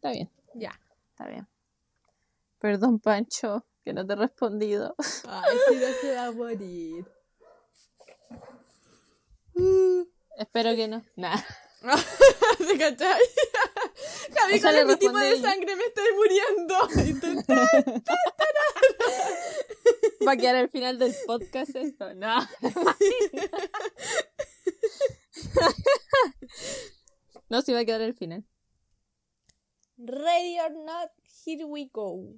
Speaker 1: Está bien,
Speaker 2: Ya.
Speaker 1: está bien. Perdón, Pancho, que no te he respondido.
Speaker 2: Ay, si no se va a morir. <laughs>
Speaker 1: Espero que no. Nah. <laughs>
Speaker 2: ¿Se cachai? <laughs> Javi,
Speaker 1: O sea,
Speaker 2: con mi tipo de sangre me estoy muriendo.
Speaker 1: Va a quedar al final del podcast esto. No. no, sí va a quedar al final.
Speaker 2: Ready or not, here we go.